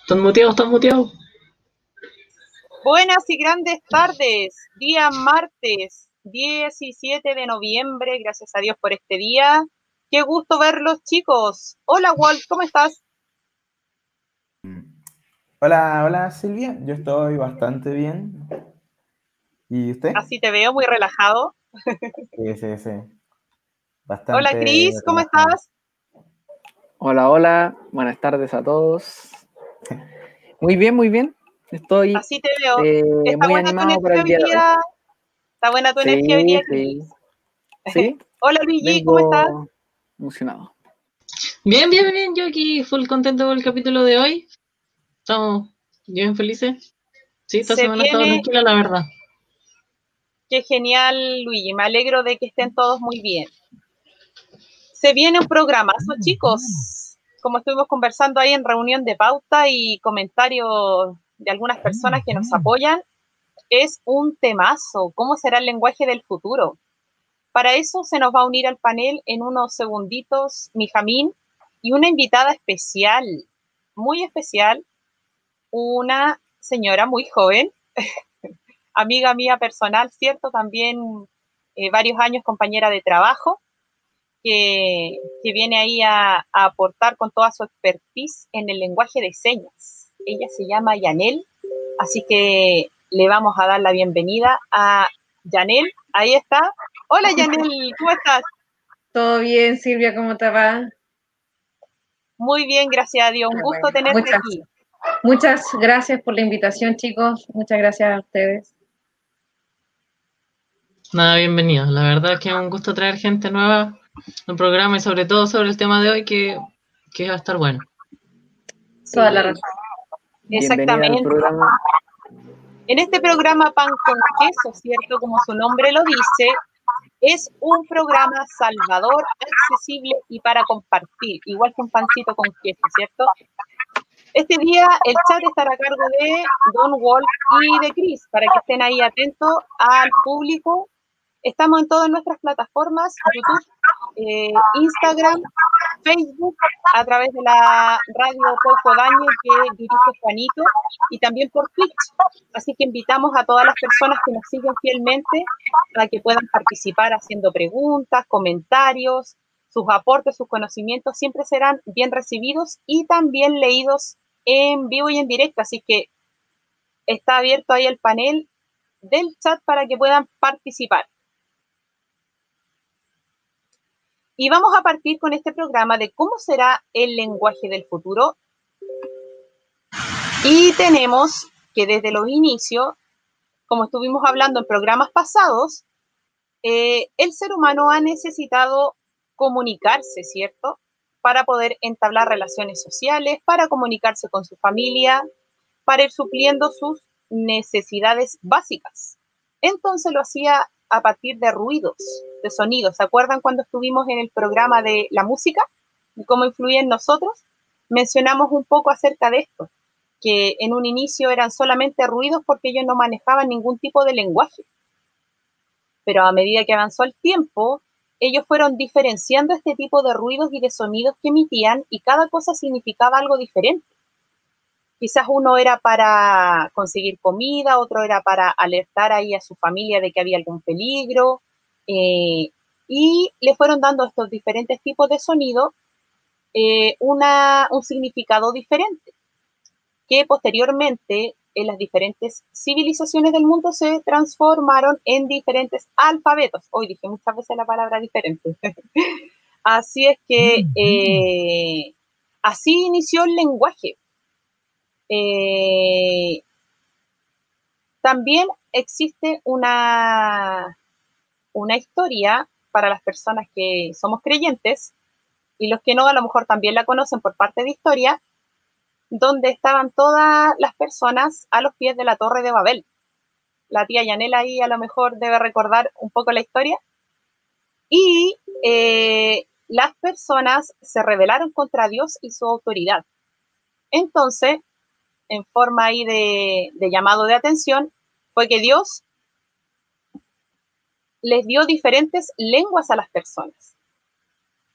Están muteados, están muteados. Buenas y grandes tardes, día martes 17 de noviembre, gracias a Dios por este día. Qué gusto verlos chicos. Hola Walt, ¿cómo estás? Hola, hola Silvia, yo estoy bastante bien. ¿Y usted? Así te veo, muy relajado. Sí, sí, sí. hola Cris, ¿cómo estás? Hola, hola, buenas tardes a todos. Muy bien, muy bien. Estoy Así te veo. Eh, muy animado para el día Está buena tu energía hoy. ¿Sí? Hola Luigi, ¿cómo estás? Emocionado. Bien, bien, bien. Yo aquí full contento con el capítulo de hoy. Estamos bien felices. Sí, esta semana viene... tranquila, la verdad. Qué genial, Luigi. Me alegro de que estén todos muy bien. Se viene un programazo, chicos. Como estuvimos conversando ahí en reunión de pauta y comentarios de algunas personas que nos apoyan, es un temazo. ¿Cómo será el lenguaje del futuro? Para eso se nos va a unir al panel en unos segunditos Mijamín y una invitada especial, muy especial, una señora muy joven, amiga mía personal, ¿cierto? También eh, varios años compañera de trabajo, que, que viene ahí a, a, aportar con toda su expertise en el lenguaje de señas. Ella se llama Yanel, así que le vamos a dar la bienvenida a Yanel. Ahí está. Hola Yanel, ¿cómo estás? Todo bien, Silvia, ¿cómo te va? Muy bien, gracias a Dios. Un gusto tenerte muchas, aquí. Muchas gracias por la invitación, chicos. Muchas gracias a ustedes. Nada, bienvenido. La verdad es que es un gusto traer gente nueva al programa y sobre todo sobre el tema de hoy que, que va a estar bueno. Toda la razón. Exactamente. En este programa Pan con Queso, ¿cierto? Como su nombre lo dice, es un programa salvador, accesible y para compartir, igual que un pancito con queso, ¿cierto? Este día el chat estará a cargo de Don Wolf y de Chris, para que estén ahí atentos al público. Estamos en todas nuestras plataformas, YouTube, eh, Instagram, Facebook, a través de la radio Poco Daño que dirige Juanito, y también por Twitch. Así que invitamos a todas las personas que nos siguen fielmente a que puedan participar haciendo preguntas, comentarios, sus aportes, sus conocimientos siempre serán bien recibidos y también leídos en vivo y en directo. Así que está abierto ahí el panel del chat para que puedan participar. Y vamos a partir con este programa de cómo será el lenguaje del futuro. Y tenemos que desde los inicios, como estuvimos hablando en programas pasados, eh, el ser humano ha necesitado comunicarse, ¿cierto? Para poder entablar relaciones sociales, para comunicarse con su familia, para ir supliendo sus necesidades básicas. Entonces lo hacía a partir de ruidos, de sonidos. ¿Se acuerdan cuando estuvimos en el programa de la música y cómo influye en nosotros? Mencionamos un poco acerca de esto, que en un inicio eran solamente ruidos porque ellos no manejaban ningún tipo de lenguaje. Pero a medida que avanzó el tiempo, ellos fueron diferenciando este tipo de ruidos y de sonidos que emitían y cada cosa significaba algo diferente. Quizás uno era para conseguir comida, otro era para alertar ahí a su familia de que había algún peligro, eh, y le fueron dando estos diferentes tipos de sonido eh, una, un significado diferente, que posteriormente en las diferentes civilizaciones del mundo se transformaron en diferentes alfabetos. Hoy dije muchas veces la palabra diferente. así es que eh, así inició el lenguaje. Eh, también existe una, una historia para las personas que somos creyentes y los que no a lo mejor también la conocen por parte de historia, donde estaban todas las personas a los pies de la torre de Babel. La tía Yanela ahí a lo mejor debe recordar un poco la historia. Y eh, las personas se rebelaron contra Dios y su autoridad. Entonces, en forma ahí de, llamado de atención, fue que Dios les dio diferentes lenguas a las personas.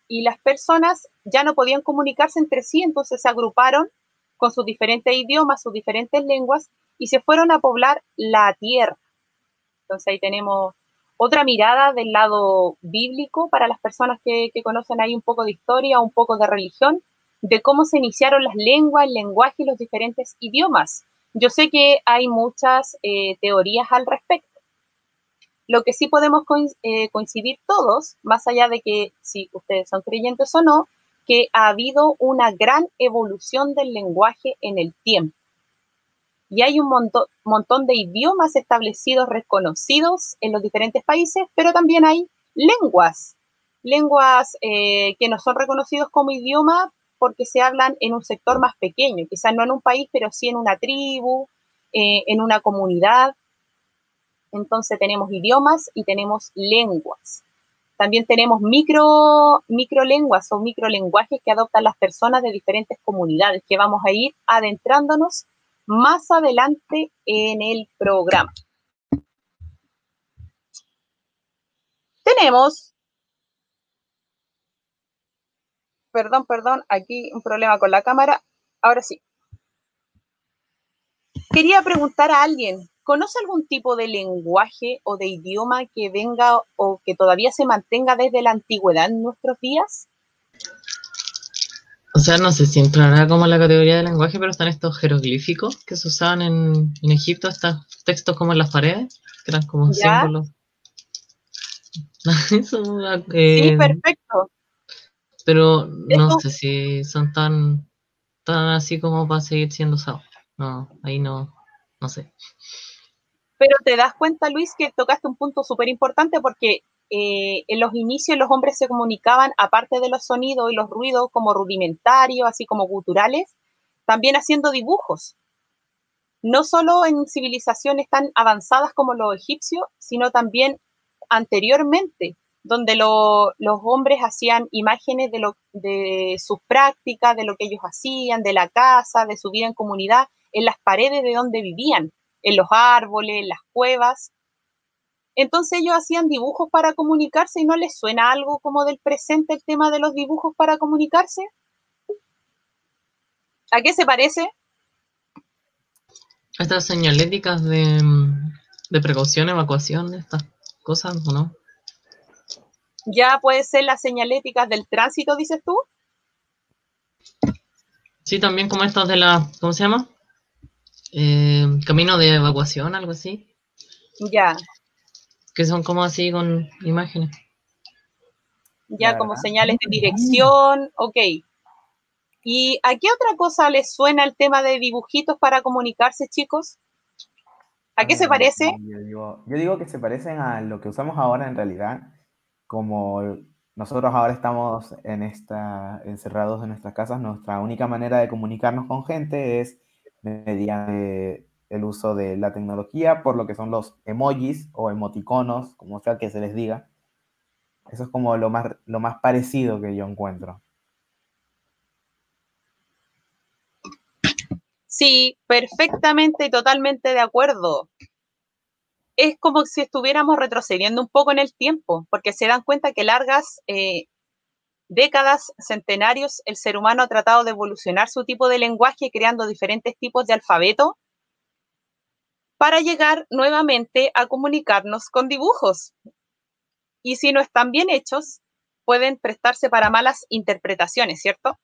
Y las personas ya no podían comunicarse entre sí, entonces se agruparon con sus diferentes idiomas, sus diferentes lenguas, y se fueron a poblar la tierra. Entonces ahí tenemos otra mirada del lado bíblico para las personas que, conocen ahí un poco de historia, un poco de religión, de cómo se iniciaron las lenguas, el lenguaje y los diferentes idiomas. Yo sé que hay muchas eh, teorías al respecto. Lo que sí podemos eh, coincidir todos, más allá de que si ustedes son creyentes o no, que ha habido una gran evolución del lenguaje en el tiempo. Y hay un montón, de idiomas establecidos, reconocidos en los diferentes países, pero también hay lenguas, lenguas eh, que no son reconocidos como idioma porque se hablan en un sector más pequeño, quizás no en un país, pero sí en una tribu, eh, en una comunidad. Entonces tenemos idiomas y tenemos lenguas. También tenemos micro, microlenguas o microlenguajes que adoptan las personas de diferentes comunidades, que vamos a ir adentrándonos más adelante en el programa. Tenemos, perdón, perdón, aquí un problema con la cámara. Ahora sí. Quería preguntar a alguien, ¿conoce algún tipo de lenguaje o de idioma que venga o que todavía se mantenga desde la antigüedad en nuestros días? O sea, no sé si entrará como la categoría de lenguaje, pero están estos jeroglíficos que se usaban en, Egipto, estos textos como en las paredes, que eran como símbolos. Eh, sí, perfecto. Pero no sé si son tan, tan así como para seguir siendo usados. No, ahí no, no sé. Pero te das cuenta, Luis, que tocaste un punto súper importante porque eh, en los inicios los hombres se comunicaban, aparte de los sonidos y los ruidos como rudimentarios, así como guturales, también haciendo dibujos. No solo en civilizaciones tan avanzadas como los egipcios, sino también anteriormente, donde los hombres hacían imágenes de, lo, de sus prácticas, de lo que ellos hacían, de la casa, de su vida en comunidad, en las paredes de donde vivían, en los árboles, en las cuevas, entonces ellos hacían dibujos para comunicarse y no les suena algo como del presente el tema de los dibujos para comunicarse. ¿A qué se parece? Estas señaléticas de, de precaución, evacuación, estas cosas, ¿o no? Ya puede ser las señaléticas del tránsito, dices tú. Sí, también como estas de la, ¿cómo se llama? Eh, camino de evacuación, algo así. Ya, que son como así con imágenes. Ya como señales de dirección, ok. ¿Y a qué otra cosa les suena el tema de dibujitos para comunicarse, chicos? ¿A qué se parece? Yo digo, que se parecen a lo que usamos ahora en realidad, como nosotros ahora estamos en esta, encerrados en nuestras casas, nuestra única manera de comunicarnos con gente es mediante el uso de la tecnología por lo que son los emojis o emoticonos, como sea que se les diga. Eso es como lo más, lo más parecido que yo encuentro. Sí, perfectamente y totalmente de acuerdo. Es como si estuviéramos retrocediendo un poco en el tiempo, porque se dan cuenta que largas eh, décadas, centenarios, el ser humano ha tratado de evolucionar su tipo de lenguaje creando diferentes tipos de alfabeto para llegar nuevamente a comunicarnos con dibujos. Y si no están bien hechos, pueden prestarse para malas interpretaciones, ¿cierto?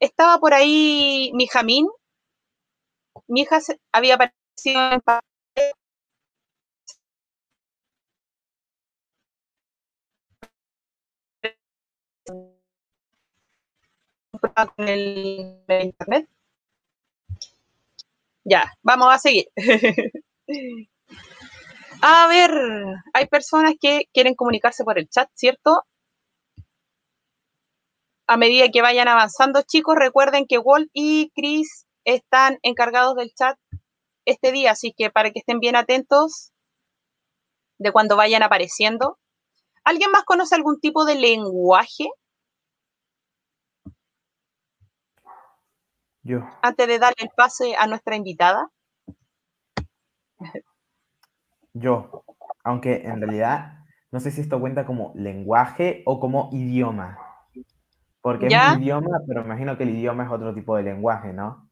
Estaba por ahí mi Jamín. Mi hija había aparecido en el internet ya, vamos a seguir. a ver, hay personas que quieren comunicarse por el chat, ¿cierto? A medida que vayan avanzando, chicos, recuerden que Walt y Chris están encargados del chat este día, así que para que estén bien atentos de cuando vayan apareciendo. ¿Alguien más conoce algún tipo de lenguaje Yo. Antes de darle el pase a nuestra invitada. Yo. Aunque en realidad no sé si esto cuenta como lenguaje o como idioma. Porque es un idioma, pero imagino que el idioma es otro tipo de lenguaje, ¿no?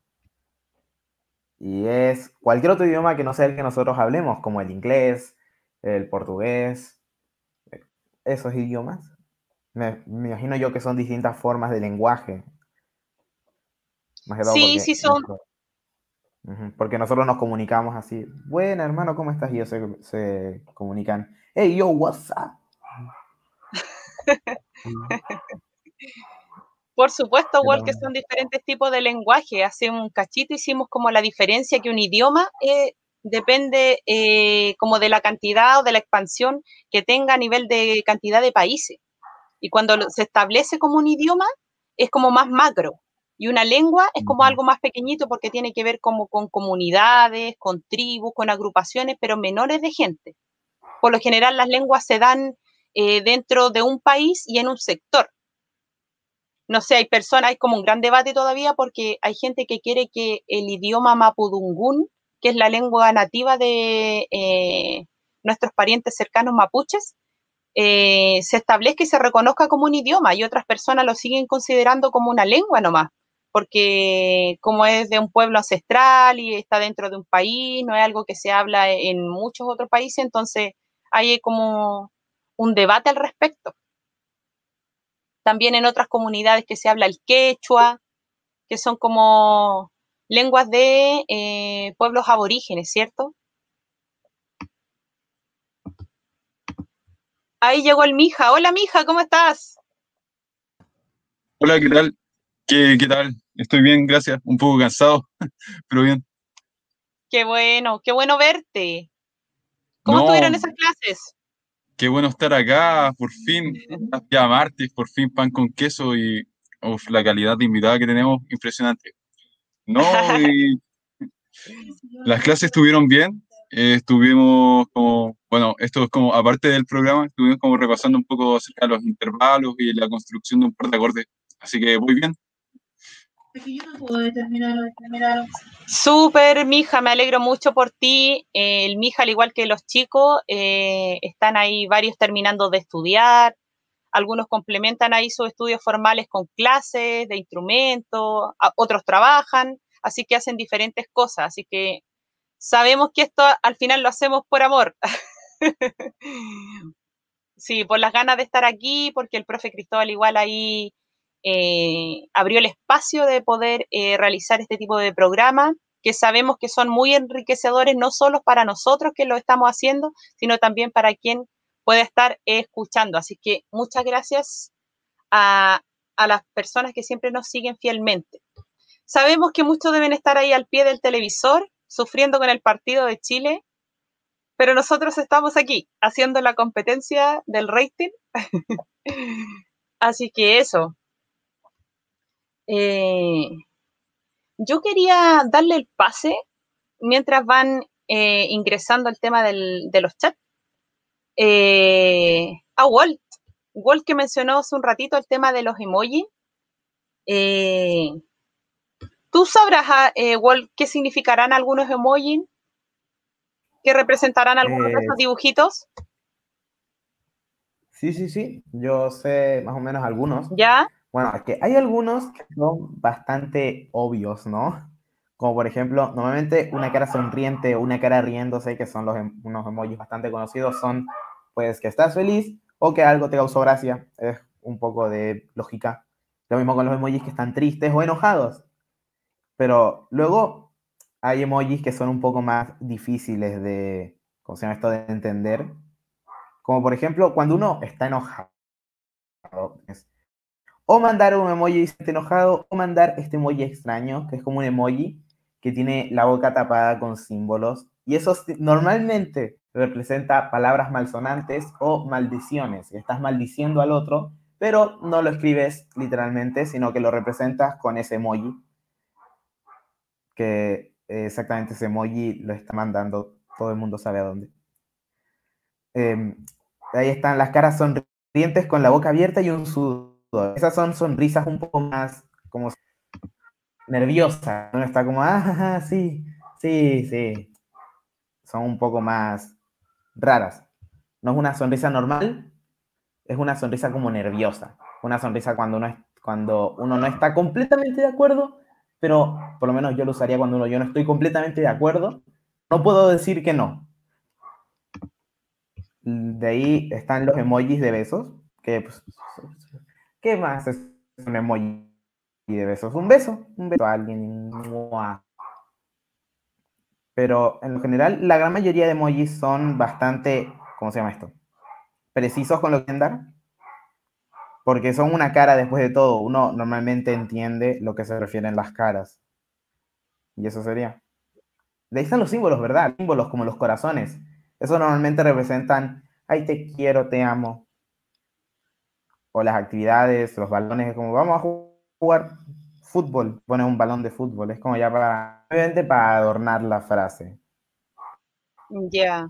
Y es cualquier otro idioma que no sea el que nosotros hablemos, como el inglés, el portugués, esos idiomas. Me, imagino yo que son distintas formas de lenguaje. Sí, sí son. Porque nosotros nos comunicamos así. Bueno, hermano, ¿cómo estás? Y ellos se, se comunican. Hey, yo, what's up? Por supuesto, igual que son diferentes tipos de lenguaje. Hace un cachito hicimos como la diferencia que un idioma eh, depende eh, como de la cantidad o de la expansión que tenga a nivel de cantidad de países. Y cuando se establece como un idioma, es como más macro. Y una lengua es como algo más pequeñito porque tiene que ver como con comunidades, con tribus, con agrupaciones, pero menores de gente. Por lo general las lenguas se dan eh, dentro de un país y en un sector. No sé, hay personas, hay como un gran debate todavía porque hay gente que quiere que el idioma mapudungún, que es la lengua nativa de eh, nuestros parientes cercanos mapuches, eh, se establezca y se reconozca como un idioma y otras personas lo siguen considerando como una lengua nomás, porque como es de un pueblo ancestral y está dentro de un país, no es algo que se habla en muchos otros países, entonces hay como un debate al respecto. También en otras comunidades que se habla el quechua, que son como lenguas de eh, pueblos aborígenes, ¿cierto? Ahí llegó el Mija. Hola Mija, ¿cómo estás? Hola, ¿qué tal? ¿Qué, qué tal? Estoy bien, gracias. Un poco cansado, pero bien. Qué bueno, qué bueno verte. ¿Cómo estuvieron esas clases? Qué bueno estar acá, por fin, ya martes, por fin pan con queso y la calidad de invitada que tenemos, impresionante. No, las clases estuvieron bien, eh, estuvimos como, bueno, esto es como, aparte del programa, estuvimos como repasando un poco acerca de los intervalos y la construcción de un par de acordes, así que muy bien. Súper, mija, me alegro mucho por ti. el mija, al igual que los chicos, eh, están ahí varios terminando de estudiar. Algunos complementan ahí sus estudios formales con clases de instrumentos, otros trabajan, así que hacen diferentes cosas. Así que sabemos que esto al final lo hacemos por amor. sí, por las ganas de estar aquí, porque el profe Cristóbal igual ahí eh, abrió el espacio de poder eh, realizar este tipo de programas que sabemos que son muy enriquecedores, no solo para nosotros que lo estamos haciendo, sino también para quien pueda estar escuchando. Así que muchas gracias a, a las personas que siempre nos siguen fielmente. Sabemos que muchos deben estar ahí al pie del televisor, sufriendo con el partido de Chile, pero nosotros estamos aquí haciendo la competencia del rating. Así que eso, eh, yo quería darle el pase mientras van eh, ingresando al tema de los chats eh, a Walt. Walt que mencionó hace un ratito el tema de los emojis. ¿Tú sabrás, ah, Walt, qué significarán algunos emojis? ¿Qué representarán algunos de esos dibujitos? Sí, sí, sí. Yo sé más o menos algunos. ¿Ya? Bueno, que hay algunos que son bastante obvios, ¿no? Como por ejemplo, normalmente una cara sonriente o una cara riéndose, que son los, em, unos emojis bastante conocidos, son pues que estás feliz o que algo te causó gracia. Es un poco de lógica. Lo mismo con los emojis que están tristes o enojados. Pero luego hay emojis que son un poco más difíciles de, ¿cómo se llama esto? De entender. Como por ejemplo, cuando uno está enojado. Es, o mandar un emoji enojado, o mandar este emoji extraño, que es como un emoji que tiene la boca tapada con símbolos. Y eso normalmente representa palabras malsonantes o maldiciones. Estás maldiciendo al otro, pero no lo escribes literalmente, sino que lo representas con ese emoji. Que exactamente ese emoji lo está mandando, todo el mundo sabe a dónde. Em, ahí están las caras sonrientes con la boca abierta y un sudor esas son sonrisas un poco más como nerviosa, ¿no? Está como, ah, sí, sí, sí. Son un poco más raras. No es una sonrisa normal, es una sonrisa como nerviosa. Una sonrisa cuando uno, es, cuando uno no está completamente de acuerdo, pero por lo menos yo lo usaría cuando uno, yo no estoy completamente de acuerdo. No puedo decir que no. De ahí están los emojis de besos, que pues, ¿qué más es un emoji de besos? Un beso, un beso a alguien. Pero en general, la gran mayoría de emojis son bastante, ¿cómo se llama esto? Precisos con lo que quieren dar. Porque son una cara después de todo. Uno normalmente entiende lo que se refieren las caras. Y eso sería. De ahí están los símbolos, ¿verdad? Símbolos como los corazones. Eso normalmente representan, ay, te quiero, te amo. O las actividades, los balones, es como vamos a jugar fútbol, pone un balón de fútbol, es como ya para, obviamente para adornar la frase. Ya.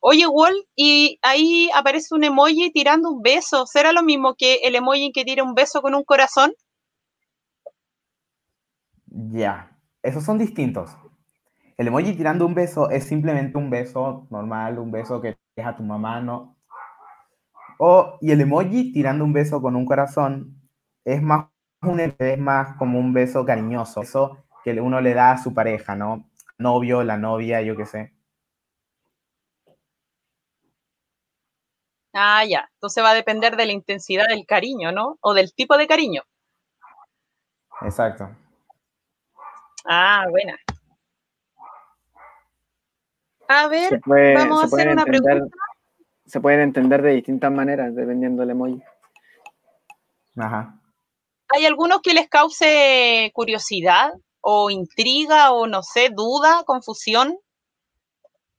Oye, Wall, y ahí aparece un emoji tirando un beso. ¿Será lo mismo que el emoji que tira un beso con un corazón? Ya, esos son distintos. El emoji tirando un beso es simplemente un beso normal, un beso que deja a tu mamá, ¿no? O, y el emoji tirando un beso con un corazón es más, un, es más como un beso cariñoso, eso que uno le da a su pareja, ¿no? Novio, la novia, yo qué sé. Ah, ya. Entonces va a depender de la intensidad del cariño, ¿no? O del tipo de cariño. Exacto. Ah, buena. A ver, vamos a hacer una pregunta. Se pueden entender de distintas maneras dependiendo del emoji. Ajá. ¿Hay algunos que les cause curiosidad o intriga o no sé, duda, confusión?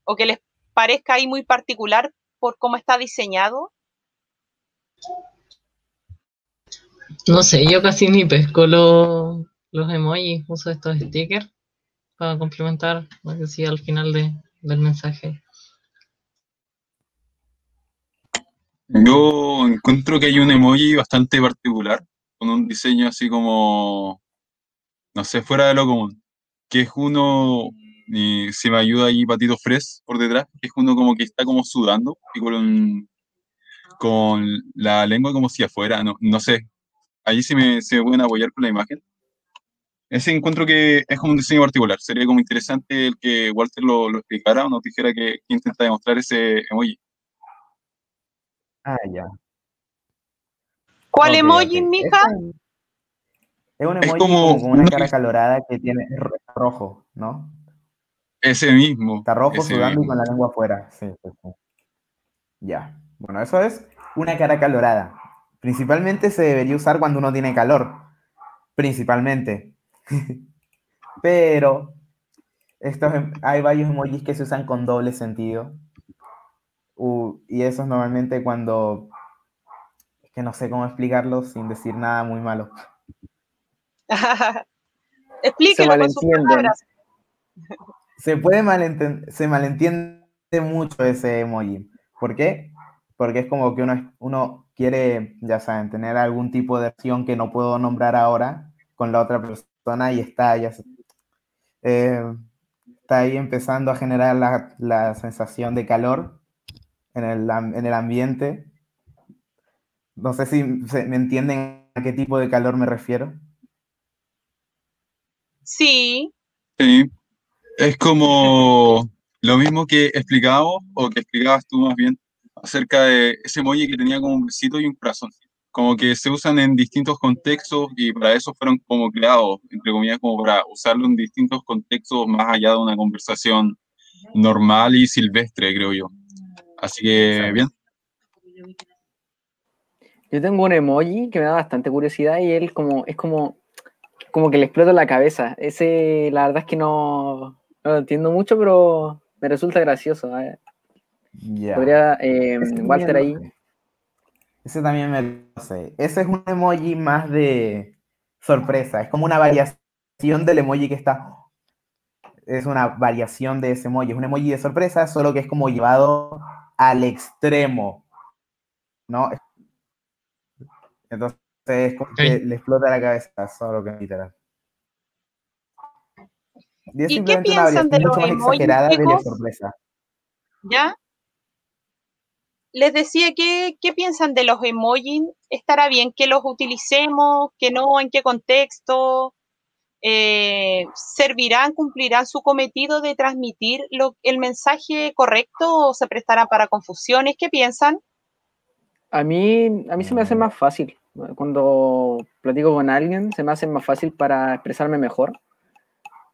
¿O que les parezca ahí muy particular por cómo está diseñado? No sé, yo casi ni pesco los, los emojis, uso estos stickers para complementar lo que decía al final de, del mensaje. Yo encuentro que hay un emoji bastante particular, con un diseño así como, no sé, fuera de lo común, que es uno, y si me ayuda ahí Patito Fres por detrás, que es uno como que está como sudando y con, con la lengua como si afuera, no, no sé, ahí sí me, se me pueden apoyar con la imagen. Ese encuentro que es como un diseño particular. Sería como interesante el que Walter lo, lo explicara o nos dijera que, que intenta demostrar ese emoji. Ah, ya. ¿Cuál emoji, mija? Es, un Es emoji como como con una cara que- calorada que tiene es ro- rojo, ¿no? Ese mismo. Está rojo, sudando y con la lengua afuera. Sí, sí, sí. Ya. Bueno, eso es una cara calorada. Principalmente se debería usar cuando uno tiene calor. Principalmente. Pero estos, em- hay varios emojis que se usan con doble sentido. U- y esos normalmente cuando... Es que no sé cómo explicarlo sin decir nada muy malo. Explíquelo con sus palabras. Se puede malenten- se malentiende mucho ese emoji. ¿Por qué? Porque es como que uno, es- uno quiere, ya saben, tener algún tipo de acción que no puedo nombrar ahora con la otra persona y está, ya eh, está ahí empezando a generar la, la sensación de calor en el, en el ambiente. No sé si se- me entienden a qué tipo de calor me refiero. Sí, Sí. Es como lo mismo que explicábamos, o que explicabas tú más bien, acerca de ese emoji que tenía como un besito y un corazón. Como que se usan en distintos contextos y para eso fueron como creados, entre comillas, como para usarlo en distintos contextos más allá de una conversación normal y silvestre, creo yo. Así que, Exacto. bien. Yo tengo un emoji que me da bastante curiosidad y él como, es como, como que le explota la cabeza. Ese, la verdad es que no, no lo entiendo mucho, pero me resulta gracioso. ¿eh? Ya. Podría, eh, Ese también Walter ahí. Ese también me lo sé. Ese es un emoji más de sorpresa. Es como una variación del emoji que está. Es una variación de ese emoji. Es un emoji de sorpresa, solo que es como llevado al extremo. ¿No? Entonces es como que le explota la cabeza, solo que literal. Y es ¿Y qué piensan de los emojis, exagerada de la sorpresa. ¿Ya? Les decía que, ¿qué piensan de los emojis? ¿Estará bien que los utilicemos? ¿Que no? ¿En qué contexto? Eh, ¿Servirán, cumplirán su cometido de transmitir el mensaje correcto o se prestarán para confusiones? ¿Qué piensan? A mí, a mí se me hace más fácil. Cuando platico con alguien, se me hace más fácil para expresarme mejor.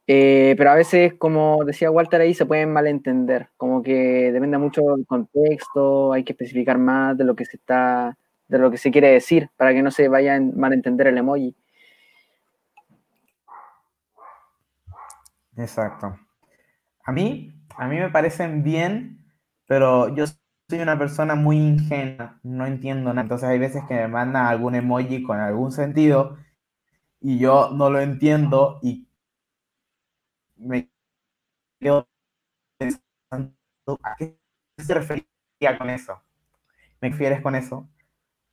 Eh, pero a veces, como decía Walter ahí, se pueden malentender. Como que depende mucho del contexto, hay que especificar más de lo que se está, de lo que se quiere decir, para que no se vaya a malentender el emoji. Exacto. A mí, a mí me parecen bien, pero yo soy una persona muy ingenua, no entiendo nada. Entonces hay veces que me mandan algún emoji con algún sentido y yo no lo entiendo y me quedo pensando, ¿a qué se refería con eso? ¿Me refieres con eso?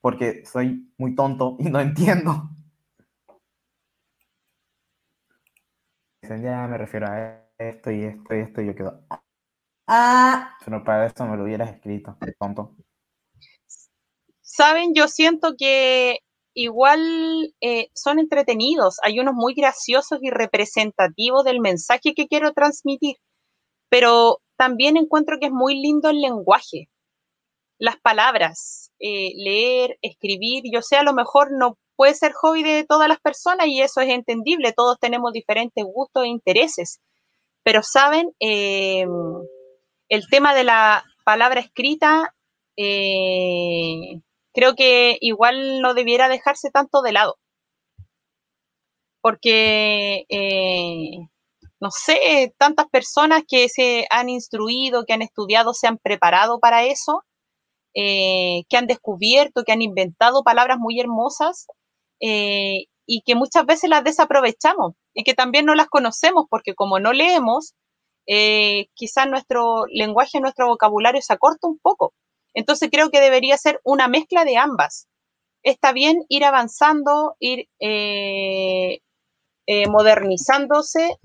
Porque soy muy tonto y no entiendo. Dicen, ya me refiero a esto y esto y esto, y yo quedo. Ah, pero para eso me lo hubieras escrito, tonto. Saben, yo siento que igual eh, son entretenidos. Hay unos muy graciosos y representativos del mensaje que quiero transmitir, pero también encuentro que es muy lindo el lenguaje, las palabras, eh, leer, escribir. Yo sé, a lo mejor no puede ser hobby de todas las personas y eso es entendible. Todos tenemos diferentes gustos e intereses, pero saben, eh, el tema de la palabra escrita. Eh, creo que igual no debiera dejarse tanto de lado. Porque, no sé, tantas personas que se han instruido, que han estudiado, se han preparado para eso, eh, que han descubierto, que han inventado palabras muy hermosas eh, y que muchas veces las desaprovechamos y que también no las conocemos porque como no leemos, eh, quizás nuestro lenguaje, nuestro vocabulario se acorta un poco. Entonces creo que debería ser una mezcla de ambas. Está bien ir avanzando, ir modernizándose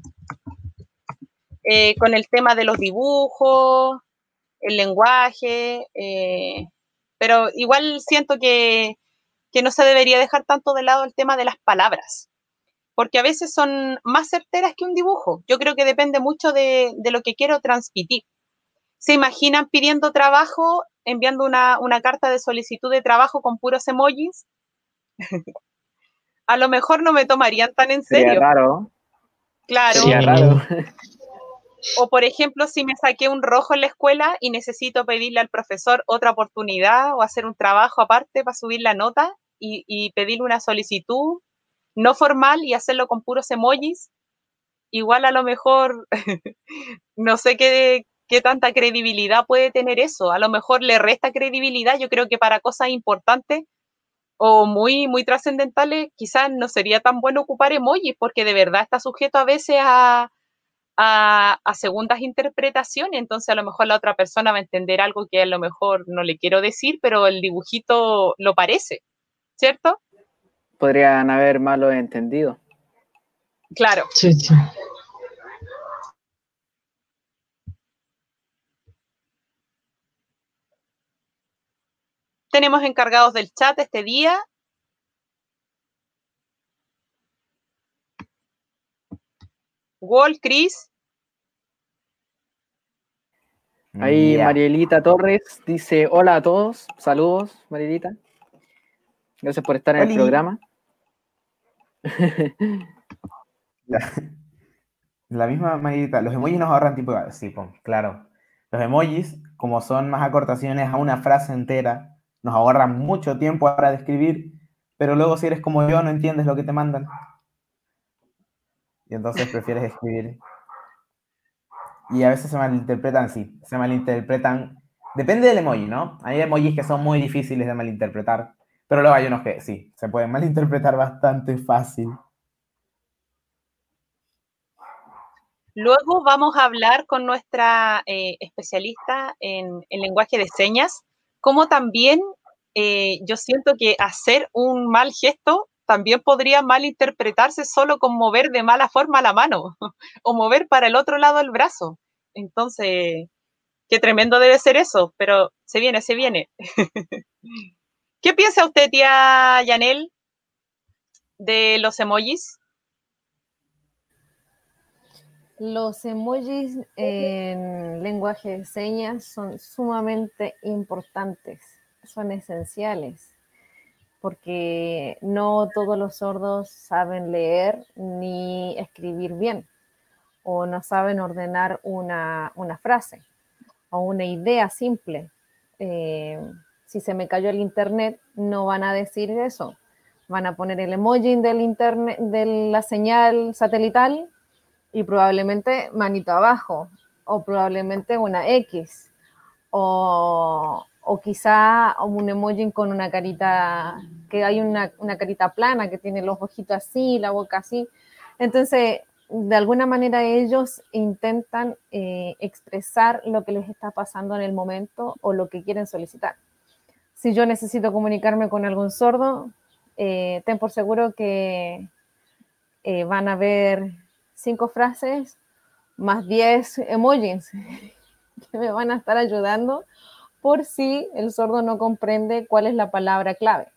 con el tema de los dibujos, el lenguaje, eh, pero igual siento que, que no se debería dejar tanto de lado el tema de las palabras, porque a veces son más certeras que un dibujo. Yo creo que depende mucho de, de lo que quiero transmitir. ¿Se imaginan pidiendo trabajo enviando una, una, carta de solicitud de trabajo con puros emojis, a lo mejor no me tomarían tan en serio. Sería raro. Claro. Sería raro. O por ejemplo, si me saqué un rojo en la escuela y necesito pedirle al profesor otra oportunidad o hacer un trabajo aparte para subir la nota y, y pedirle una solicitud no formal y hacerlo con puros emojis, igual a lo mejor no sé qué, qué tanta credibilidad puede tener eso. A lo mejor le resta credibilidad. Yo creo que para cosas importantes o muy, muy trascendentales, quizás no sería tan bueno ocupar emojis, porque de verdad está sujeto a veces a, a, a, segundas interpretaciones. Entonces, a lo mejor la otra persona va a entender algo que a lo mejor no le quiero decir, pero el dibujito lo parece, ¿cierto? Podrían haber malos entendidos. Claro. Sí, sí. tenemos encargados del chat este día. Wall, Chris. Ahí yeah. Marielita Torres dice hola a todos, saludos Marielita. Gracias por estar en Oli. el programa. La, la, misma Marielita, los emojis nos ahorran tiempo. Sí, pues, claro. Los emojis, como son más acortaciones a una frase entera, nos ahorran mucho tiempo para describir, pero luego si eres como yo no entiendes lo que te mandan. Y entonces prefieres escribir. Y a veces se malinterpretan, sí, se malinterpretan. Depende del emoji, ¿no? Hay emojis que son muy difíciles de malinterpretar, pero luego hay unos que sí, se pueden malinterpretar bastante fácil. Luego vamos a hablar con nuestra eh, especialista en, en lenguaje de señas, como también eh, yo siento que hacer un mal gesto también podría malinterpretarse solo con mover de mala forma la mano o mover para el otro lado el brazo. Entonces, qué tremendo debe ser eso, pero se viene, se viene. ¿Qué piensa usted, tía Yanel, de los emojis? Los emojis en lenguaje de señas son sumamente importantes, son esenciales, porque no todos los sordos saben leer ni escribir bien, o no saben ordenar una, una frase o una idea simple. Eh, si se me cayó el internet, no van a decir eso. Van a poner el emoji del internet, de la señal satelital y probablemente manito abajo, o probablemente una X, o, o quizá un emoji con una carita, que hay una, una, carita plana que tiene los ojitos así, la boca así. Entonces, de alguna manera ellos intentan eh, expresar lo que les está pasando en el momento o lo que quieren solicitar. Si yo necesito comunicarme con algún sordo, eh, ten por seguro que eh, van a ver cinco frases más diez emojis que me van a estar ayudando por si el sordo no comprende cuál es la palabra clave.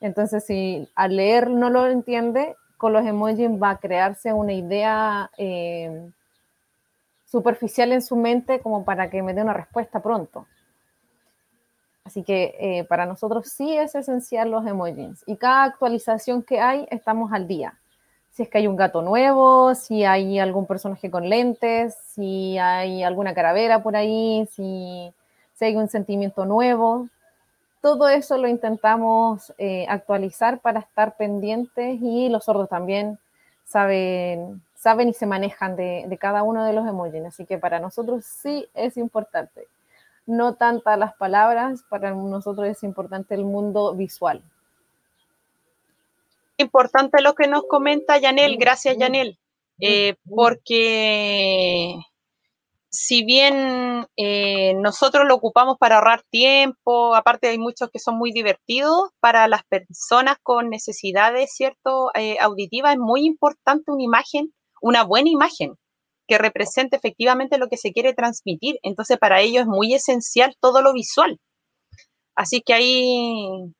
Entonces, si al leer no lo entiende, con los emojis va a crearse una idea eh, superficial en su mente como para que me dé una respuesta pronto. Así que eh, para nosotros sí es esencial los emojis y cada actualización que hay estamos al día. Si es que hay un gato nuevo, si hay algún personaje con lentes, si hay alguna caravera por ahí, si, si hay un sentimiento nuevo, todo eso lo intentamos eh, actualizar para estar pendientes y los sordos también saben, saben y se manejan de, de cada uno de los emojis. Así que para nosotros sí es importante. No tantas las palabras, para nosotros es importante el mundo visual. Importante lo que nos comenta Yanel, gracias Yanel, eh, porque si bien eh, nosotros lo ocupamos para ahorrar tiempo, aparte hay muchos que son muy divertidos, para las personas con necesidades, ¿cierto? Eh, auditivas es muy importante una imagen, una buena imagen que represente efectivamente lo que se quiere transmitir. Entonces, para ellos es muy esencial todo lo visual. Así que ahí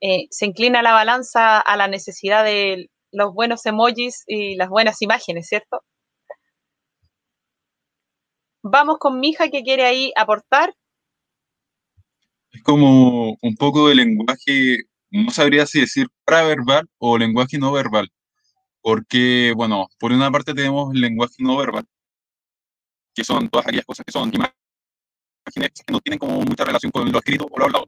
eh, se inclina la balanza a la necesidad de los buenos emojis y las buenas imágenes, ¿cierto? Vamos con mi hija que quiere ahí aportar. Es como un poco de lenguaje, no sabría si decir paraverbal o lenguaje no verbal. Porque, bueno, por una parte tenemos el lenguaje no verbal, que son todas aquellas cosas que son imágenes que no tienen como mucha relación con lo escrito o lo hablado.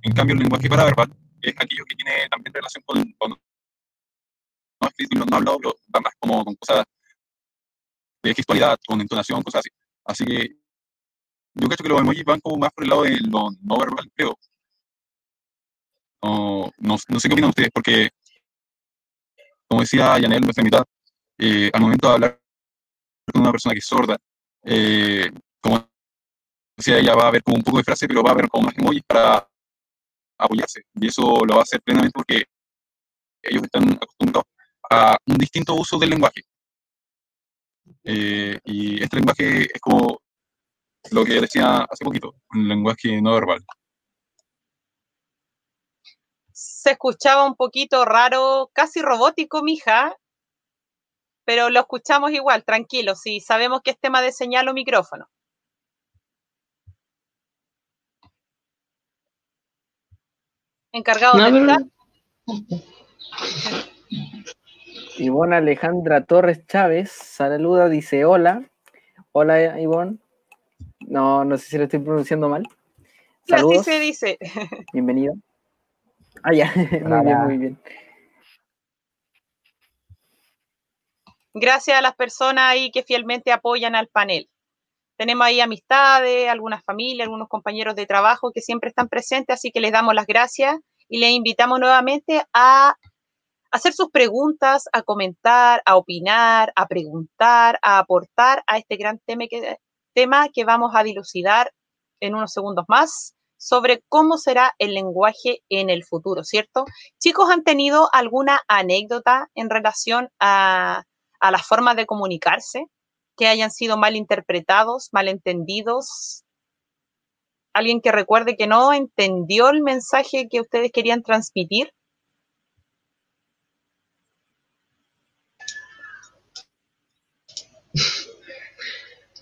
En cambio, el lenguaje paraverbal es aquello que tiene también relación con, con no escrito y no hablado, pero más como con cosas de gestualidad, con entonación, cosas así. Así que yo creo que los emojis van como más por el lado de lo no verbal, creo. No, no, no sé qué opinan ustedes, porque, como decía Yanel, nuestra mitad, eh, al momento de hablar con una persona que es sorda, eh, como decía ella, va a haber como un poco de frase, pero va a haber como más emojis para apoyarse. Y eso lo va a hacer plenamente porque ellos están acostumbrados a un distinto uso del lenguaje. Eh, y este lenguaje es como lo que decía hace poquito, un lenguaje no verbal. Se escuchaba un poquito raro, casi robótico, mija, pero lo escuchamos igual, tranquilo, si sabemos que es tema de señal o micrófono. Encargado No, de pero-. Ivonne Alejandra Torres Chávez saluda, dice hola. Hola Ivonne. No, no sé si lo estoy pronunciando mal. Sí, así Saludos, se dice. bienvenida. Ah, ya, muy bien, muy bien. Gracias a las personas ahí que fielmente apoyan al panel. Tenemos ahí amistades, algunas familias, algunos compañeros de trabajo que siempre están presentes, así que les damos las gracias y les invitamos nuevamente a hacer sus preguntas, a comentar, a opinar, a preguntar, a aportar a este gran tema que, tema que vamos a dilucidar en unos segundos más sobre cómo será el lenguaje en el futuro, ¿cierto? Chicos, ¿han tenido alguna anécdota en relación a, a las formas de comunicarse que hayan sido mal interpretados, mal entendidos? ¿Alguien que recuerde que no entendió el mensaje que ustedes querían transmitir?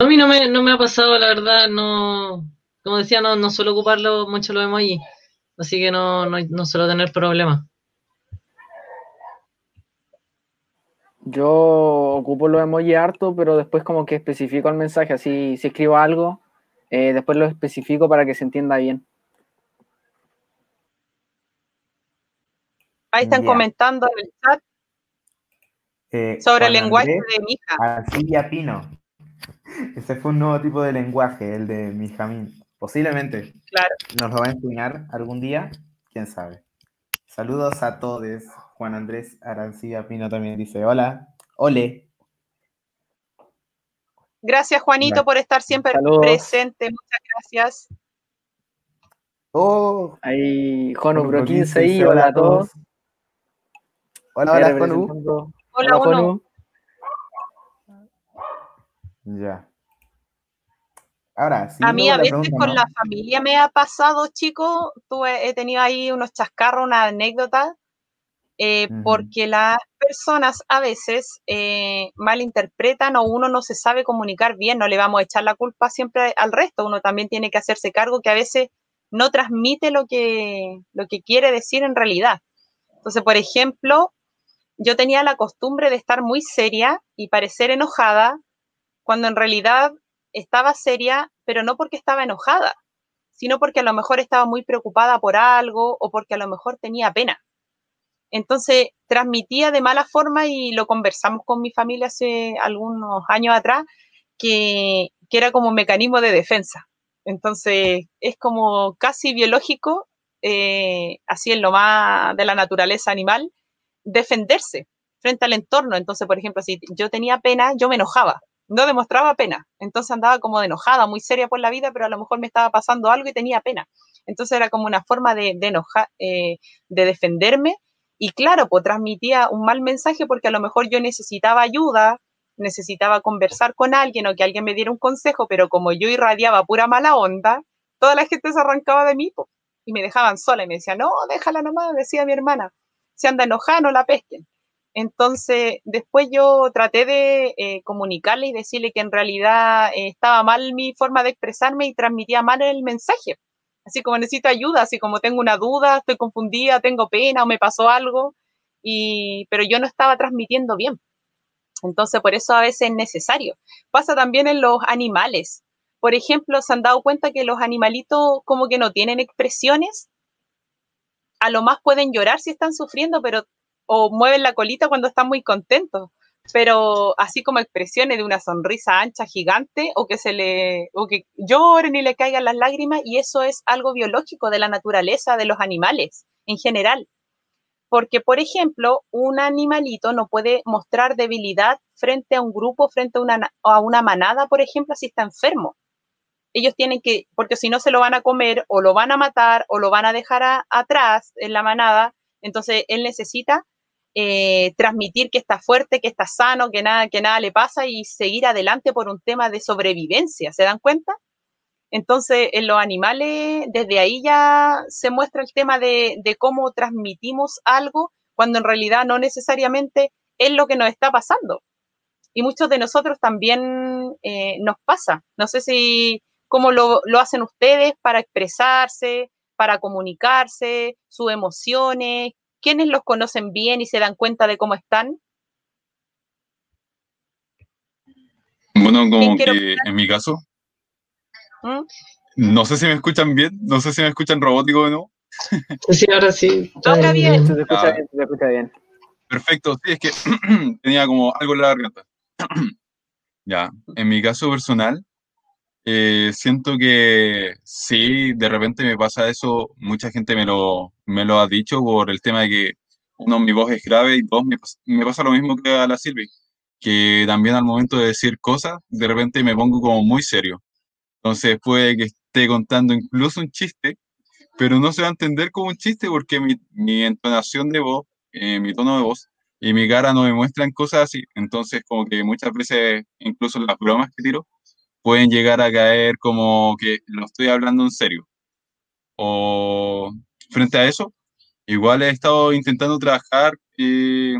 A mí no me, no me ha pasado, la verdad, no, como decía, no, no suelo ocuparlo mucho los emojis, así que no, no, no suelo tener problemas. Yo ocupo los emojis harto, pero después como que especifico el mensaje, así si escribo algo, eh, después lo especifico para que se entienda bien. Ahí están Ya. comentando en el chat Eh, sobre el lenguaje Andrés de mi hija. Arcilla Pino. Ese fue un nuevo tipo de lenguaje, el de Mijamín. Posiblemente Claro. nos lo va a enseñar algún día, quién sabe. Saludos a todos. Juan Andrés Arancilla Pino también dice: Hola, ole. Gracias, Juanito, por estar siempre Saludos. presente. Muchas gracias. Oh, Ahí, Jonu Pro Pro 15 dice, ahí, hola a todos. Hola, hola, Jonu. representando- Hola, Jonu. Ya. Ahora, sí. A mí a veces con la familia me ha pasado, chicos, tuve, he tenido ahí unos chascarros, una anécdota, eh, porque las personas a veces eh, malinterpretan o uno no se sabe comunicar bien, no le vamos a echar la culpa siempre al resto, uno también tiene que hacerse cargo que a veces no transmite lo que, lo que quiere decir en realidad. Entonces, por ejemplo, yo tenía la costumbre de estar muy seria y parecer enojada cuando en realidad estaba seria, pero no porque estaba enojada, sino porque a lo mejor estaba muy preocupada por algo o porque a lo mejor tenía pena. Entonces transmitía de mala forma y lo conversamos con mi familia hace algunos años atrás, que, que era como un mecanismo de defensa. Entonces es como casi biológico, eh, así en lo más de la naturaleza animal, defenderse frente al entorno. Entonces, por ejemplo, si yo tenía pena, yo me enojaba, no demostraba pena. Entonces andaba como de enojada, muy seria por la vida, pero a lo mejor me estaba pasando algo y tenía pena. Entonces era como una forma de, enojar, eh, de defenderme. Y claro, pues transmitía un mal mensaje porque a lo mejor yo necesitaba ayuda, necesitaba conversar con alguien o que alguien me diera un consejo, pero como yo irradiaba pura mala onda, toda la gente se arrancaba de mí po, y me dejaban sola y me decían, no, déjala nomás, decía mi hermana, se anda enojada, no la pesquen. Entonces, después yo traté de eh, comunicarle y decirle que en realidad eh, estaba mal mi forma de expresarme y transmitía mal el mensaje. Así como necesito ayuda, así como tengo una duda, estoy confundida, tengo pena o me pasó algo, y, pero yo no estaba transmitiendo bien. Entonces, por eso a veces es necesario. Pasa también en los animales. Por ejemplo, se han dado cuenta que los animalitos como que no tienen expresiones. A lo más pueden llorar si están sufriendo, pero o mueven la colita cuando están muy contentos, pero así como expresiones de una sonrisa ancha, gigante, o que se le, o que lloren y le caigan las lágrimas, y eso es algo biológico de la naturaleza de los animales en general. Porque, por ejemplo, un animalito no puede mostrar debilidad frente a un grupo, frente a una, a una manada, por ejemplo, si está enfermo. Ellos tienen que, porque si no se lo van a comer, o lo van a matar, o lo van a dejar atrás en la manada, entonces él necesita eh, transmitir que está fuerte, que está sano, que nada, que nada le pasa y seguir adelante por un tema de sobrevivencia. ¿Se dan cuenta? Entonces, en los animales, desde ahí ya se muestra el tema de, de cómo transmitimos algo cuando en realidad no necesariamente es lo que nos está pasando. Y muchos de nosotros también eh, nos pasa. No sé si cómo lo, lo hacen ustedes para expresarse, para comunicarse, sus emociones, ¿Quiénes los conocen bien y se dan cuenta de cómo están? Bueno, como ¿Quién quiere que en mi caso, ¿Mm? no sé si me escuchan bien, no sé si me escuchan robótico o no. Sí, ahora sí. Bien. Se escucha Ah. bien, se te escucha bien. Perfecto, sí, es que tenía como algo en la garganta. ya, en mi caso personal, eh, siento que sí, de repente me pasa eso, mucha gente me lo, me lo ha dicho por el tema de que, uno, mi voz es grave y dos, me, pas- me pasa lo mismo que a la Silvi, que también al momento de decir cosas, de repente me pongo como muy serio. Entonces puede que esté contando incluso un chiste pero no se va a entender como un chiste porque mi, mi entonación de voz, eh, mi tono de voz y mi cara no me muestran cosas así. Entonces, como que muchas veces, incluso las bromas que tiro, pueden llegar a caer como que lo estoy hablando en serio. O frente a eso, igual he estado intentando trabajar eh,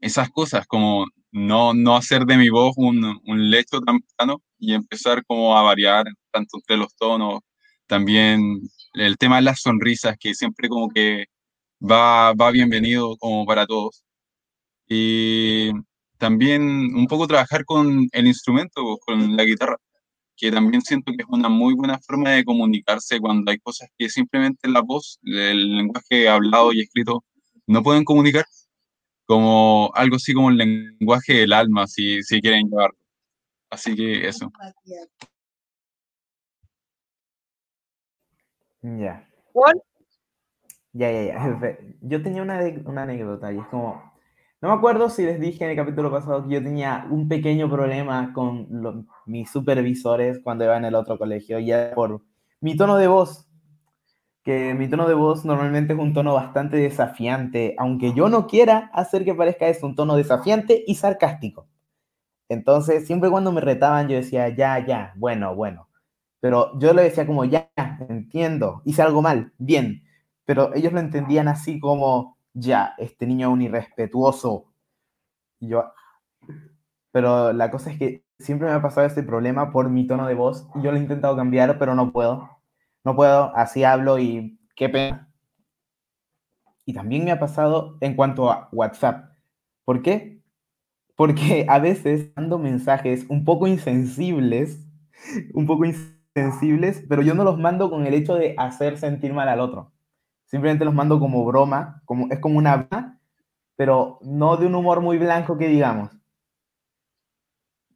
esas cosas, como no, no hacer de mi voz un, un lecho tan plano y empezar como a variar tanto entre los tonos. También el tema de las sonrisas, que siempre como que va, va bienvenido como para todos. Y también un poco trabajar con el instrumento, con la guitarra, que también siento que es una muy buena forma de comunicarse cuando hay cosas que simplemente la voz, el lenguaje hablado y escrito no pueden comunicar, como algo así como el lenguaje del alma, si, si quieren llevarlo. Así que eso. Ya. ¿Cuál? Ya, ya, ya. Yo tenía una, una anécdota y es como, no me acuerdo si les dije en el capítulo pasado que yo tenía un pequeño problema con mis supervisores cuando iba en el otro colegio, ya por mi tono de voz, que mi tono de voz normalmente es un tono bastante desafiante, aunque yo no quiera hacer que parezca eso, un tono desafiante y sarcástico. Entonces, siempre cuando me retaban, yo decía, ya, ya, bueno, bueno. Pero yo le decía como, ya, entiendo, hice algo mal, bien. Pero ellos lo entendían así como, ya, este niño es un irrespetuoso. Yo, pero la cosa es que siempre me ha pasado este problema por mi tono de voz yo lo he intentado cambiar, pero no puedo. No puedo, así hablo y qué pena. Y también me ha pasado en cuanto a WhatsApp. ¿Por qué? Porque a veces mando mensajes un poco insensibles, un poco insensibles, pero yo no los mando con el hecho de hacer sentir mal al otro. Simplemente los mando como broma, como, es como una broma, pero no de un humor muy blanco que digamos.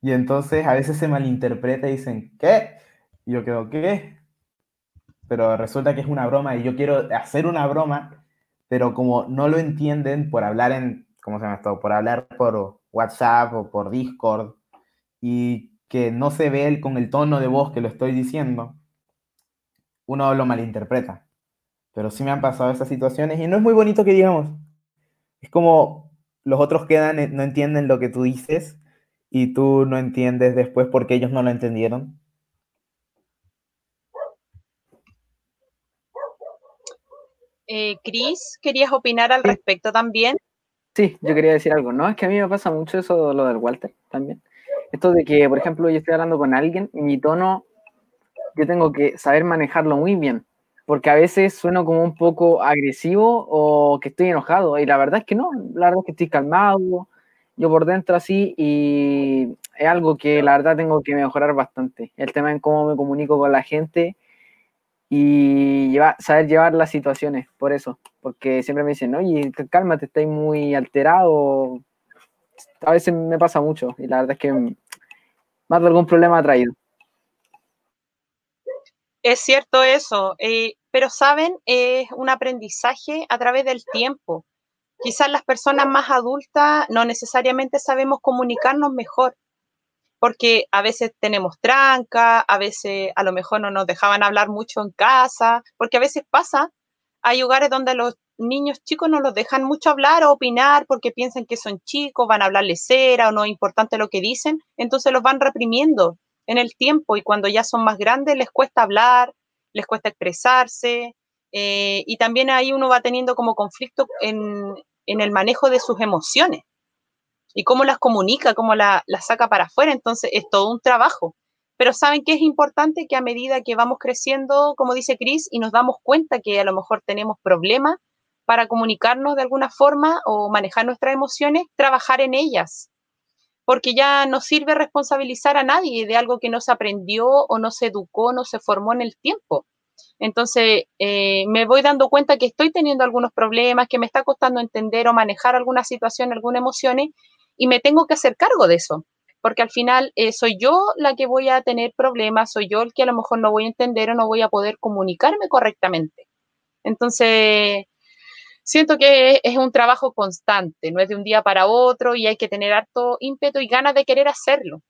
Y entonces a veces se malinterpreta y dicen, ¿qué? Y yo quedo, ¿qué? Pero resulta que es una broma y yo quiero hacer una broma, pero como no lo entienden por hablar en, ¿cómo se llama esto? Por hablar por WhatsApp o por Discord y que no se ve con el tono de voz que lo estoy diciendo, uno lo malinterpreta. Pero sí me han pasado esas situaciones y no es muy bonito que digamos. Es como los otros quedan, eh, no entienden lo que tú dices y tú no entiendes después porque ellos no lo entendieron. Eh, Cris, ¿querías opinar al respecto también? Sí, yo quería decir algo, ¿no? Es que a mí me pasa mucho eso, lo del Walter también. Esto de que, por ejemplo, yo estoy hablando con alguien y mi tono, yo tengo que saber manejarlo muy bien porque a veces sueno como un poco agresivo o que estoy enojado, y la verdad es que no, la verdad es que estoy calmado, yo por dentro así, y es algo que la verdad tengo que mejorar bastante, el tema en cómo me comunico con la gente y saber llevar las situaciones, por eso, porque siempre me dicen, oye, cálmate, estás muy alterado, a veces me pasa mucho, y la verdad es que más de algún problema ha traído. Es cierto eso, eh, pero saben, es un aprendizaje a través del tiempo. Quizás las personas más adultas no necesariamente sabemos comunicarnos mejor, porque a veces tenemos tranca, a veces a lo mejor no nos dejaban hablar mucho en casa, porque a veces pasa, hay lugares donde los niños chicos no los dejan mucho hablar o opinar porque piensan que son chicos, van a hablarles cera o no es importante lo que dicen, entonces los van reprimiendo en el tiempo y cuando ya son más grandes les cuesta hablar, les cuesta expresarse eh, y también ahí uno va teniendo como conflicto en, el manejo de sus emociones y cómo las comunica, cómo las saca para afuera. Entonces es todo un trabajo. Pero saben que es importante que a medida que vamos creciendo, como dice Cris, y nos damos cuenta que a lo mejor tenemos problemas para comunicarnos de alguna forma o manejar nuestras emociones, trabajar en ellas porque ya no sirve responsabilizar a nadie de algo que no se aprendió o no se educó, no se formó en el tiempo. Entonces, eh, me voy dando cuenta que estoy teniendo algunos problemas, que me está costando entender o manejar alguna situación, algunas emociones, y me tengo que hacer cargo de eso, porque al final eh, soy yo la que voy a tener problemas, soy yo el que a lo mejor no voy a entender o no voy a poder comunicarme correctamente. Entonces, siento que es un trabajo constante, no es de un día para otro y hay que tener harto ímpetu y ganas de querer hacerlo.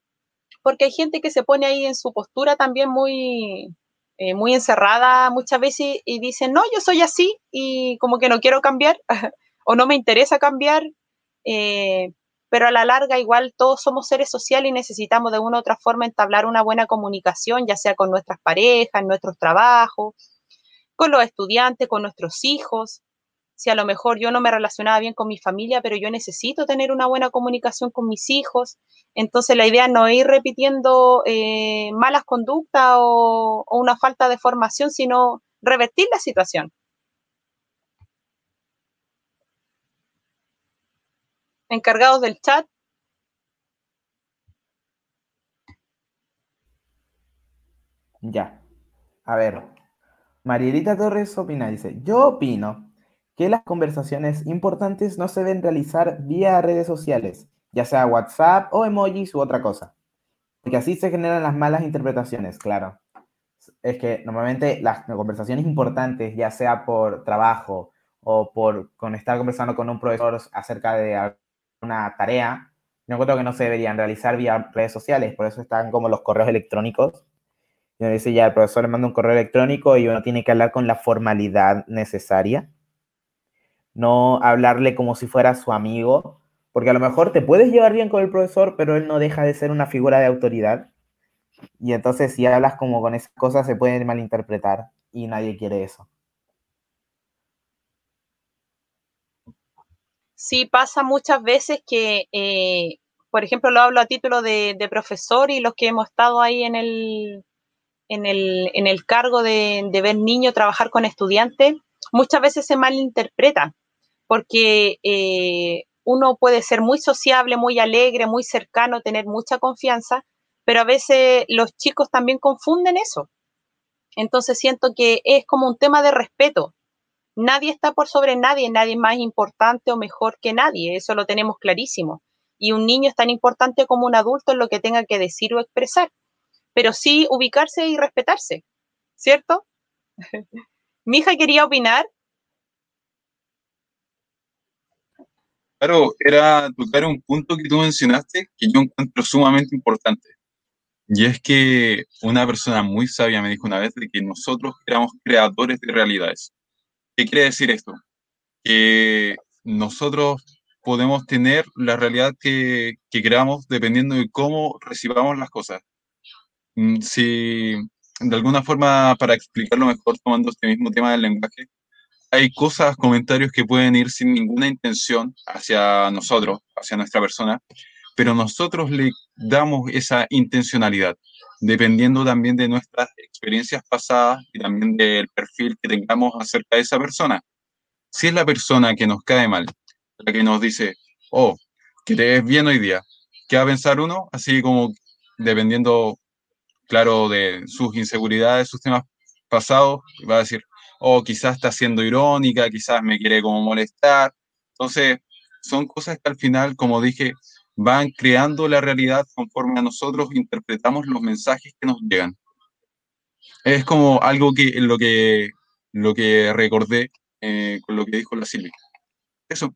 Porque hay gente que se pone ahí en su postura también muy, eh, muy encerrada muchas veces y dicen, no, yo soy así y como que no quiero cambiar o no me interesa cambiar, eh, pero a la larga igual todos somos seres sociales y necesitamos de una u otra forma entablar una buena comunicación, ya sea con nuestras parejas, nuestros trabajos, con los estudiantes, con nuestros hijos. Si a lo mejor yo no me relacionaba bien con mi familia, pero yo necesito tener una buena comunicación con mis hijos, entonces la idea no ir repitiendo eh, malas conductas o, o una falta de formación, sino revertir la situación. encargados del chat. Ya. A ver. Marielita Torres opina, dice, yo opino que las conversaciones importantes no se deben realizar vía redes sociales, ya sea WhatsApp o emojis u otra cosa. Porque así se generan las malas interpretaciones, claro. Es que normalmente las conversaciones importantes, ya sea por trabajo o por con estar conversando con un profesor acerca de una tarea, yo encuentro que no se deberían realizar vía redes sociales, por eso están como los correos electrónicos. Y dice ya el profesor le manda un correo electrónico y uno tiene que hablar con la formalidad necesaria. No hablarle como si fuera su amigo, porque a lo mejor te puedes llevar bien con el profesor, pero él no deja de ser una figura de autoridad. Y entonces si hablas como con esas cosas se pueden malinterpretar y nadie quiere eso. sí pasa muchas veces que, eh, por ejemplo, lo hablo a título de, profesor y los que hemos estado ahí en el, en el, cargo de, ver niños trabajar con estudiantes, muchas veces se malinterpreta, porque eh, uno puede ser muy sociable, muy alegre, muy cercano, tener mucha confianza, pero a veces los chicos también confunden eso. Entonces siento que es como un tema de respeto. Nadie está por sobre nadie, nadie es más importante o mejor que nadie, eso lo tenemos clarísimo. Y un niño es tan importante como un adulto en lo que tenga que decir o expresar, pero sí ubicarse y respetarse, ¿cierto? Mi hija quería opinar. Claro, era tocar un punto que tú mencionaste que yo encuentro sumamente importante. Y es que una persona muy sabia me dijo una vez de que nosotros éramos creadores de realidades. ¿Qué quiere decir esto? Que nosotros podemos tener la realidad que, que creamos dependiendo de cómo recibamos las cosas. Mm, si de alguna forma, para explicarlo mejor, tomando este mismo tema del lenguaje, hay cosas, comentarios que pueden ir sin ninguna intención hacia nosotros, hacia nuestra persona, pero nosotros le damos esa intencionalidad dependiendo también de nuestras experiencias pasadas y también del perfil que tengamos acerca de esa persona. Si es la persona que nos cae mal, la que nos dice, oh, que te ves bien hoy día, ¿qué va a pensar uno? Así como dependiendo, claro, de sus inseguridades, sus temas pasados, va a decir, oh, quizás está siendo irónica, quizás me quiere como molestar. Entonces, son cosas que al final, como dije, van creando la realidad conforme a nosotros interpretamos los mensajes que nos llegan. Es como algo que lo que, lo que recordé eh, con lo que dijo la Silvia. Eso.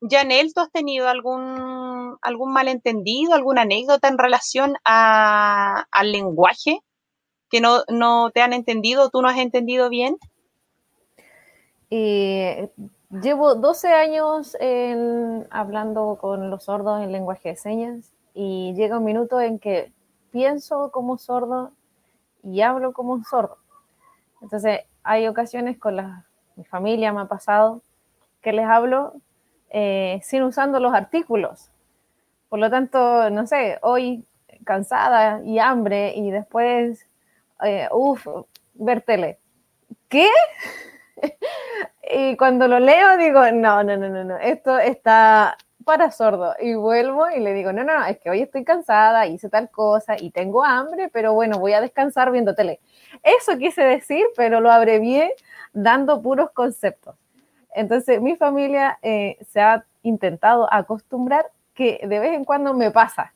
Janel, ¿tú has tenido algún, algún malentendido, alguna anécdota en relación al lenguaje que no, no, te han entendido, tú no has entendido bien? Eh, Llevo 12 años hablando con los sordos en lenguaje de señas y llega un minuto en que pienso como sordo y hablo como un sordo. Entonces, hay ocasiones con la, mi familia, me ha pasado, que les hablo eh, sin usando los artículos. Por lo tanto, no sé, hoy cansada y hambre y después, eh, uff, ver tele. ¿Qué? y cuando lo leo digo, no, no, no, no, no, esto está para sordo. Y vuelvo y le digo, no, no, no, es que hoy estoy cansada, hice tal cosa y tengo hambre, pero bueno, voy a descansar viendo tele. Eso quise decir, pero lo abrevié dando puros conceptos. Entonces, mi familia eh, se ha intentado acostumbrar que de vez en cuando me pasa,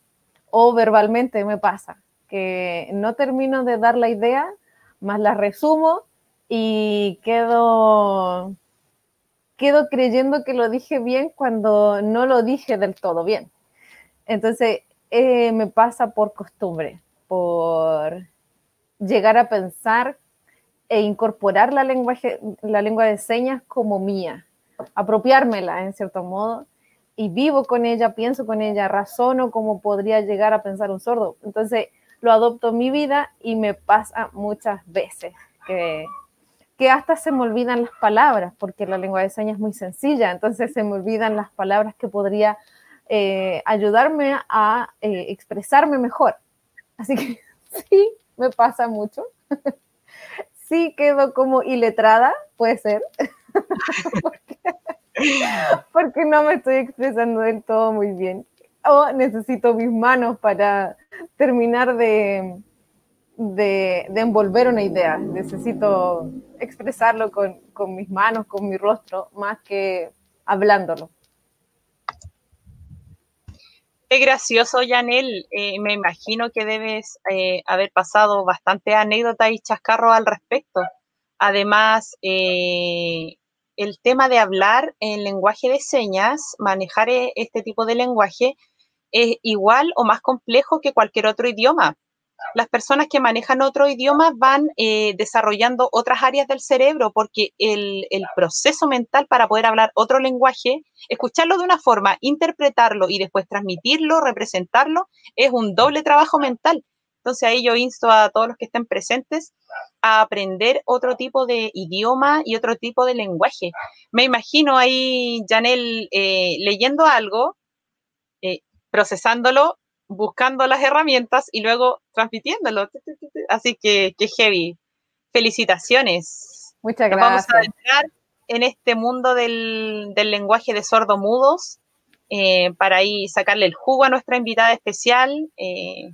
o verbalmente me pasa, que no termino de dar la idea, más la resumo y quedo quedo creyendo que lo dije bien cuando no lo dije del todo bien. Entonces, eh, me pasa por costumbre, por llegar a pensar e incorporar la, lenguaje, la lengua de señas como mía, apropiármela en cierto modo, y vivo con ella, pienso con ella, razono como podría llegar a pensar un sordo. Entonces lo adopto mi vida y me pasa muchas veces que, que hasta se me olvidan las palabras, porque la lengua de señas es muy sencilla, entonces se me olvidan las palabras que podría eh, ayudarme a eh, expresarme mejor. Así que sí, me pasa mucho. sí quedo como iletrada, puede ser, porque, no me estoy expresando del todo muy bien. O necesito mis manos para terminar de, de, envolver una idea. Necesito expresarlo con, con mis manos, con mi rostro, más que hablándolo. Qué gracioso, Yanel. Eh, me imagino que debes eh, haber pasado bastante anécdotas y chascarros al respecto. Además, eh, el tema de hablar en lenguaje de señas, manejar este tipo de lenguaje, es igual o más complejo que cualquier otro idioma las personas que manejan otro idioma van eh, desarrollando otras áreas del cerebro porque el, proceso mental para poder hablar otro lenguaje, escucharlo de una forma, interpretarlo y después transmitirlo, representarlo, es un doble trabajo mental. Entonces ahí yo insto a todos los que estén presentes a aprender otro tipo de idioma y otro tipo de lenguaje. Me imagino ahí, Janel, eh, leyendo algo, procesándolo buscando las herramientas y luego transmitiéndolo. Así que, qué heavy. Felicitaciones. Muchas gracias. vamos a entrar en este mundo del, lenguaje de sordomudos eh, para ahí sacarle el jugo a nuestra invitada especial. Eh,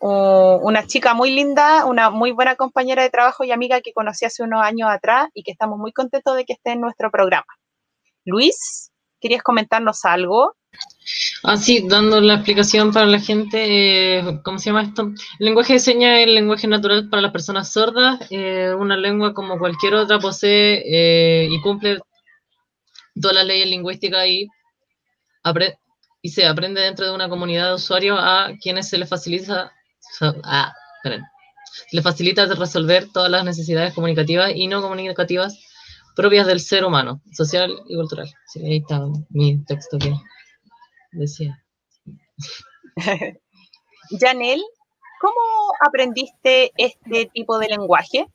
una chica muy linda, una muy buena compañera de trabajo y amiga que conocí hace unos años atrás y que estamos muy contentos de que esté en nuestro programa. Luis, ¿querías comentarnos algo? Así, ah, dando la explicación para la gente, eh, ¿cómo se llama esto? El lenguaje de señas es el lenguaje natural para las personas sordas, eh, una lengua como cualquier otra posee eh, y cumple todas las leyes lingüísticas y, se aprende dentro de una comunidad de usuarios a quienes se les facilita, ah, se les facilita resolver todas las necesidades comunicativas y no comunicativas propias del ser humano, social y cultural. ahí está mi texto que decía. Janel, ¿cómo aprendiste este tipo de lenguaje?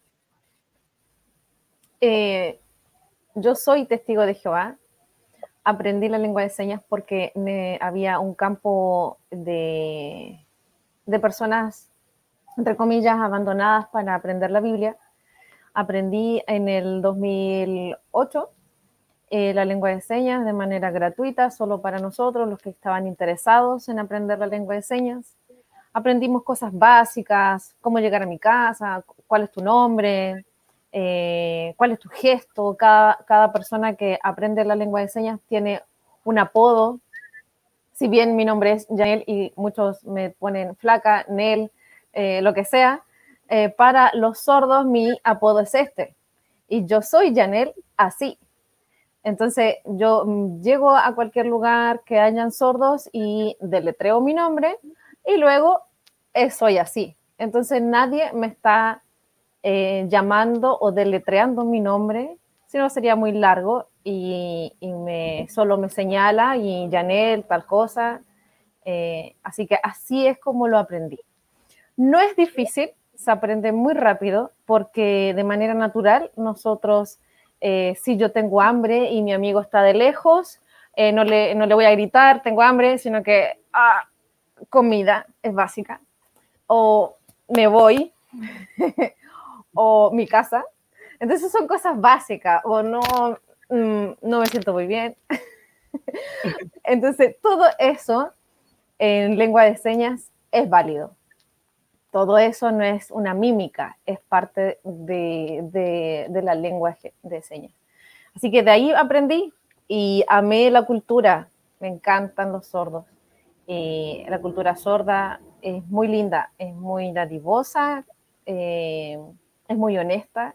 Eh, yo soy testigo de Jehová. Aprendí la lengua de señas porque me, había un campo de, de personas, entre comillas, abandonadas para aprender la Biblia. Aprendí en el 2008 eh, la lengua de señas de manera gratuita, solo para nosotros, los que estaban interesados en aprender la lengua de señas. Aprendimos cosas básicas, cómo llegar a mi casa, cuál es tu nombre, eh, cuál es tu gesto. Cada, cada persona que aprende la lengua de señas tiene un apodo. Si bien mi nombre es Janel y muchos me ponen flaca, Nel, eh, lo que sea, para los sordos mi apodo es este. Y yo soy Janel así, entonces yo mm, llego a cualquier lugar que hayan sordos y deletreo mi nombre y luego soy así. Entonces nadie me está eh, llamando o deletreando mi nombre, si no sería muy largo y, solo me señala y Janel, tal cosa. Eh, así que así es como lo aprendí. No es difícil, se aprende muy rápido porque de manera natural nosotros eh, si yo tengo hambre y mi amigo está de lejos, eh, no, le, no, le, voy a gritar, tengo hambre, sino que ah, comida es básica. O me voy, o mi casa. Entonces son cosas básicas, o no, mm, no me siento muy bien. Entonces todo eso en lengua de señas es válido todo eso no es una mímica, es parte de, la lengua de señas. Así que de ahí aprendí y amé la cultura, me encantan los sordos. Y la cultura sorda es muy linda, es muy dadivosa, eh, es muy honesta,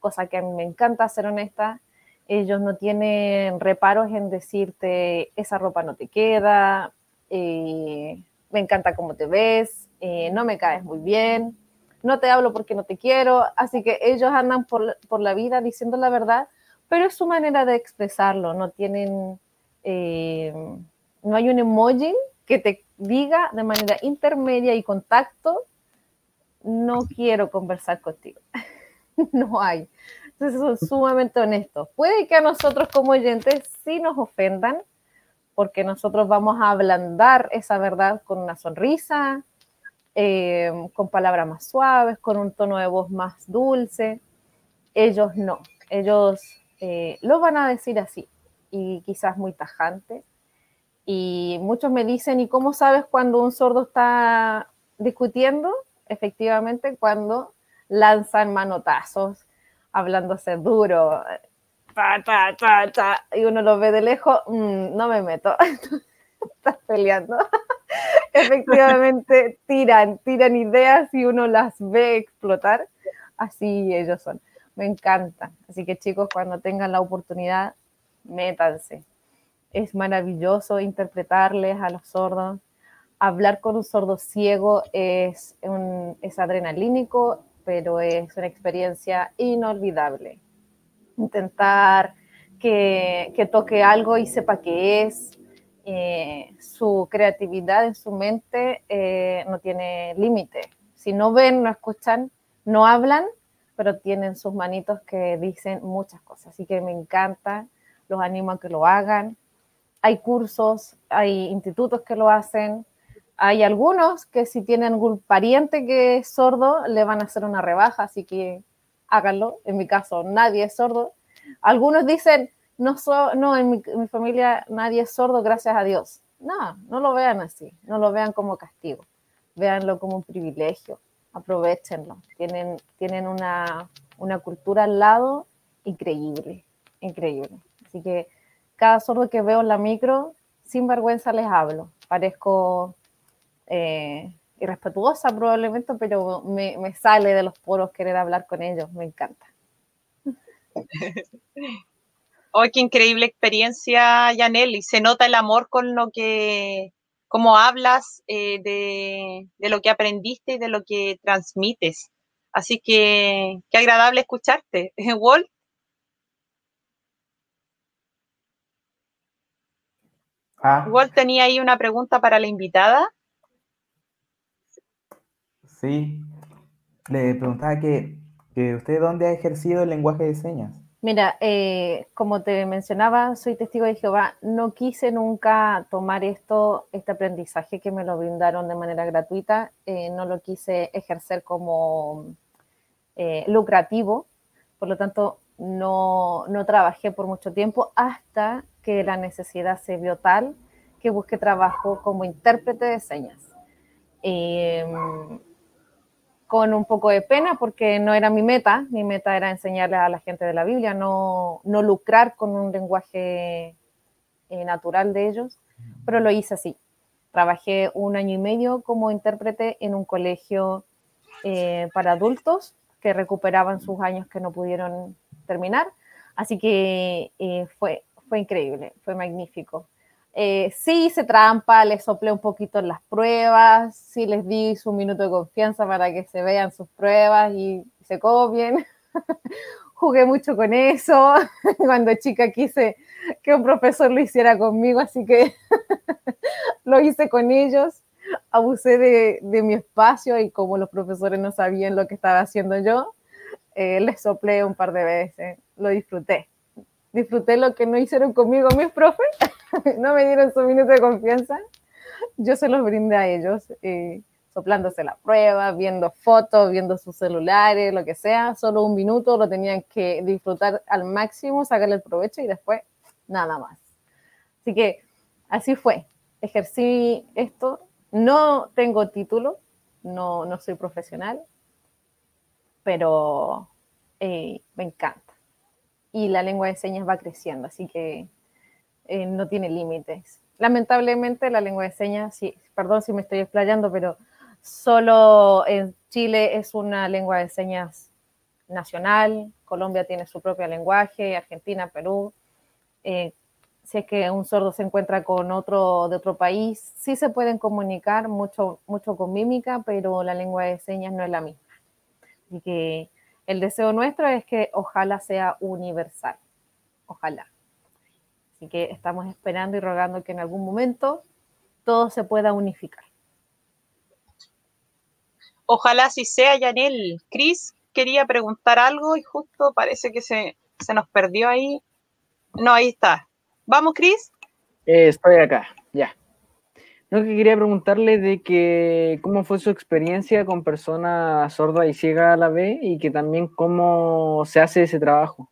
cosa que a mí me encanta ser honesta. Ellos no tienen reparos en decirte esa ropa no te queda, eh, me encanta cómo te ves, eh, no me caes muy bien, no te hablo porque no te quiero, así que ellos andan por, por la vida diciendo la verdad, pero es su manera de expresarlo, no tienen, eh, no hay un emoji que te diga de manera intermedia y contacto, no quiero conversar contigo. no hay. Entonces son sumamente honestos. Puede que a nosotros como oyentes sí nos ofendan, porque nosotros vamos a ablandar esa verdad con una sonrisa, eh, con palabras más suaves, con un tono de voz más dulce. Ellos no, ellos eh, lo van a decir así y quizás muy tajante. Y muchos me dicen, ¿y cómo sabes cuando un sordo está discutiendo? Efectivamente, cuando lanzan manotazos, hablándose duro, y uno lo ve de lejos, mm, no me meto, estás peleando. Efectivamente, tiran, tiran ideas y uno las ve explotar. Así ellos son. Me encanta. Así que chicos, cuando tengan la oportunidad, métanse. Es maravilloso interpretarles a los sordos. Hablar con un sordo ciego es, un, es adrenalínico, pero es una experiencia inolvidable. Intentar que, que toque algo y sepa qué es, eh, su creatividad en su mente eh, no tiene límite. Si no ven, no escuchan, no hablan, pero tienen sus manitos que dicen muchas cosas. Así que me encanta, los animo a que lo hagan. Hay cursos, hay institutos que lo hacen. Hay algunos que si tienen algún pariente que es sordo, le van a hacer una rebaja, así que háganlo. En mi caso, nadie es sordo. Algunos dicen, no, no en, mi, familia nadie es sordo, gracias a Dios. No, no lo vean así, no lo vean como castigo, véanlo como un privilegio, aprovechenlo. Tienen, tienen una, cultura al lado increíble, increíble. Así que cada sordo que veo en la micro, sin vergüenza les hablo. Parezco eh, irrespetuosa probablemente, pero me, me sale de los poros querer hablar con ellos, me encanta. ¡Oh, qué increíble experiencia, Yaneli! Se nota el amor con lo que, como hablas eh, de, lo que aprendiste y de lo que transmites. Así que qué agradable escucharte. Walt. Ah. Walt tenía ahí una pregunta para la invitada. Sí, le preguntaba que, que usted dónde ha ejercido el lenguaje de señas. Mira, eh, como te mencionaba, soy testigo de Jehová. No quise nunca tomar esto, este aprendizaje que me lo brindaron de manera gratuita. Eh, no lo quise ejercer como eh, lucrativo. Por lo tanto, no, no, trabajé por mucho tiempo hasta que la necesidad se vio tal que busqué trabajo como intérprete de señas con un poco de pena porque no era mi meta, mi meta era enseñarle a la gente de la Biblia, no, no lucrar con un lenguaje eh, natural de ellos, pero lo hice así. Trabajé un año y medio como intérprete en un colegio eh, para adultos que recuperaban sus años que no pudieron terminar, así que eh, fue, fue increíble, fue magnífico. Eh, sí hice trampa, les soplé un poquito las pruebas, sí les di su minuto de confianza para que se vean sus pruebas y se copien. Jugué mucho con eso. Cuando chica quise que un profesor lo hiciera conmigo, así que lo hice con ellos. Abusé de, mi espacio y como los profesores no sabían lo que estaba haciendo yo, eh, les soplé un par de veces. Lo disfruté disfruté lo que no hicieron conmigo mis profes, no me dieron su minuto de confianza, yo se los brindé a ellos, eh, soplándose la prueba, viendo fotos, viendo sus celulares, lo que sea, solo un minuto lo tenían que disfrutar al máximo, sacarle el provecho y después nada más. Así que así fue, ejercí esto, no tengo título, no, no soy profesional, pero eh, me encanta y la lengua de señas va creciendo, así que eh, no tiene límites. Lamentablemente la lengua de señas, sí, perdón si me estoy explayando, pero solo en Chile es una lengua de señas nacional, Colombia tiene su propio lenguaje, Argentina, Perú, eh, si es que un sordo se encuentra con otro de otro país, sí se pueden comunicar mucho, mucho con mímica, pero la lengua de señas no es la misma. Y que el deseo nuestro es que ojalá sea universal. Ojalá. Así que estamos esperando y rogando que en algún momento todo se pueda unificar. Ojalá así sea, Yanel. Cris quería preguntar algo y justo parece que se, se nos perdió ahí. No, ahí está. ¿Vamos, Cris? Eh, estoy acá. No, que quería preguntarle de que cómo fue su experiencia con personas sordas y ciegas a la vez y que también cómo se hace ese trabajo.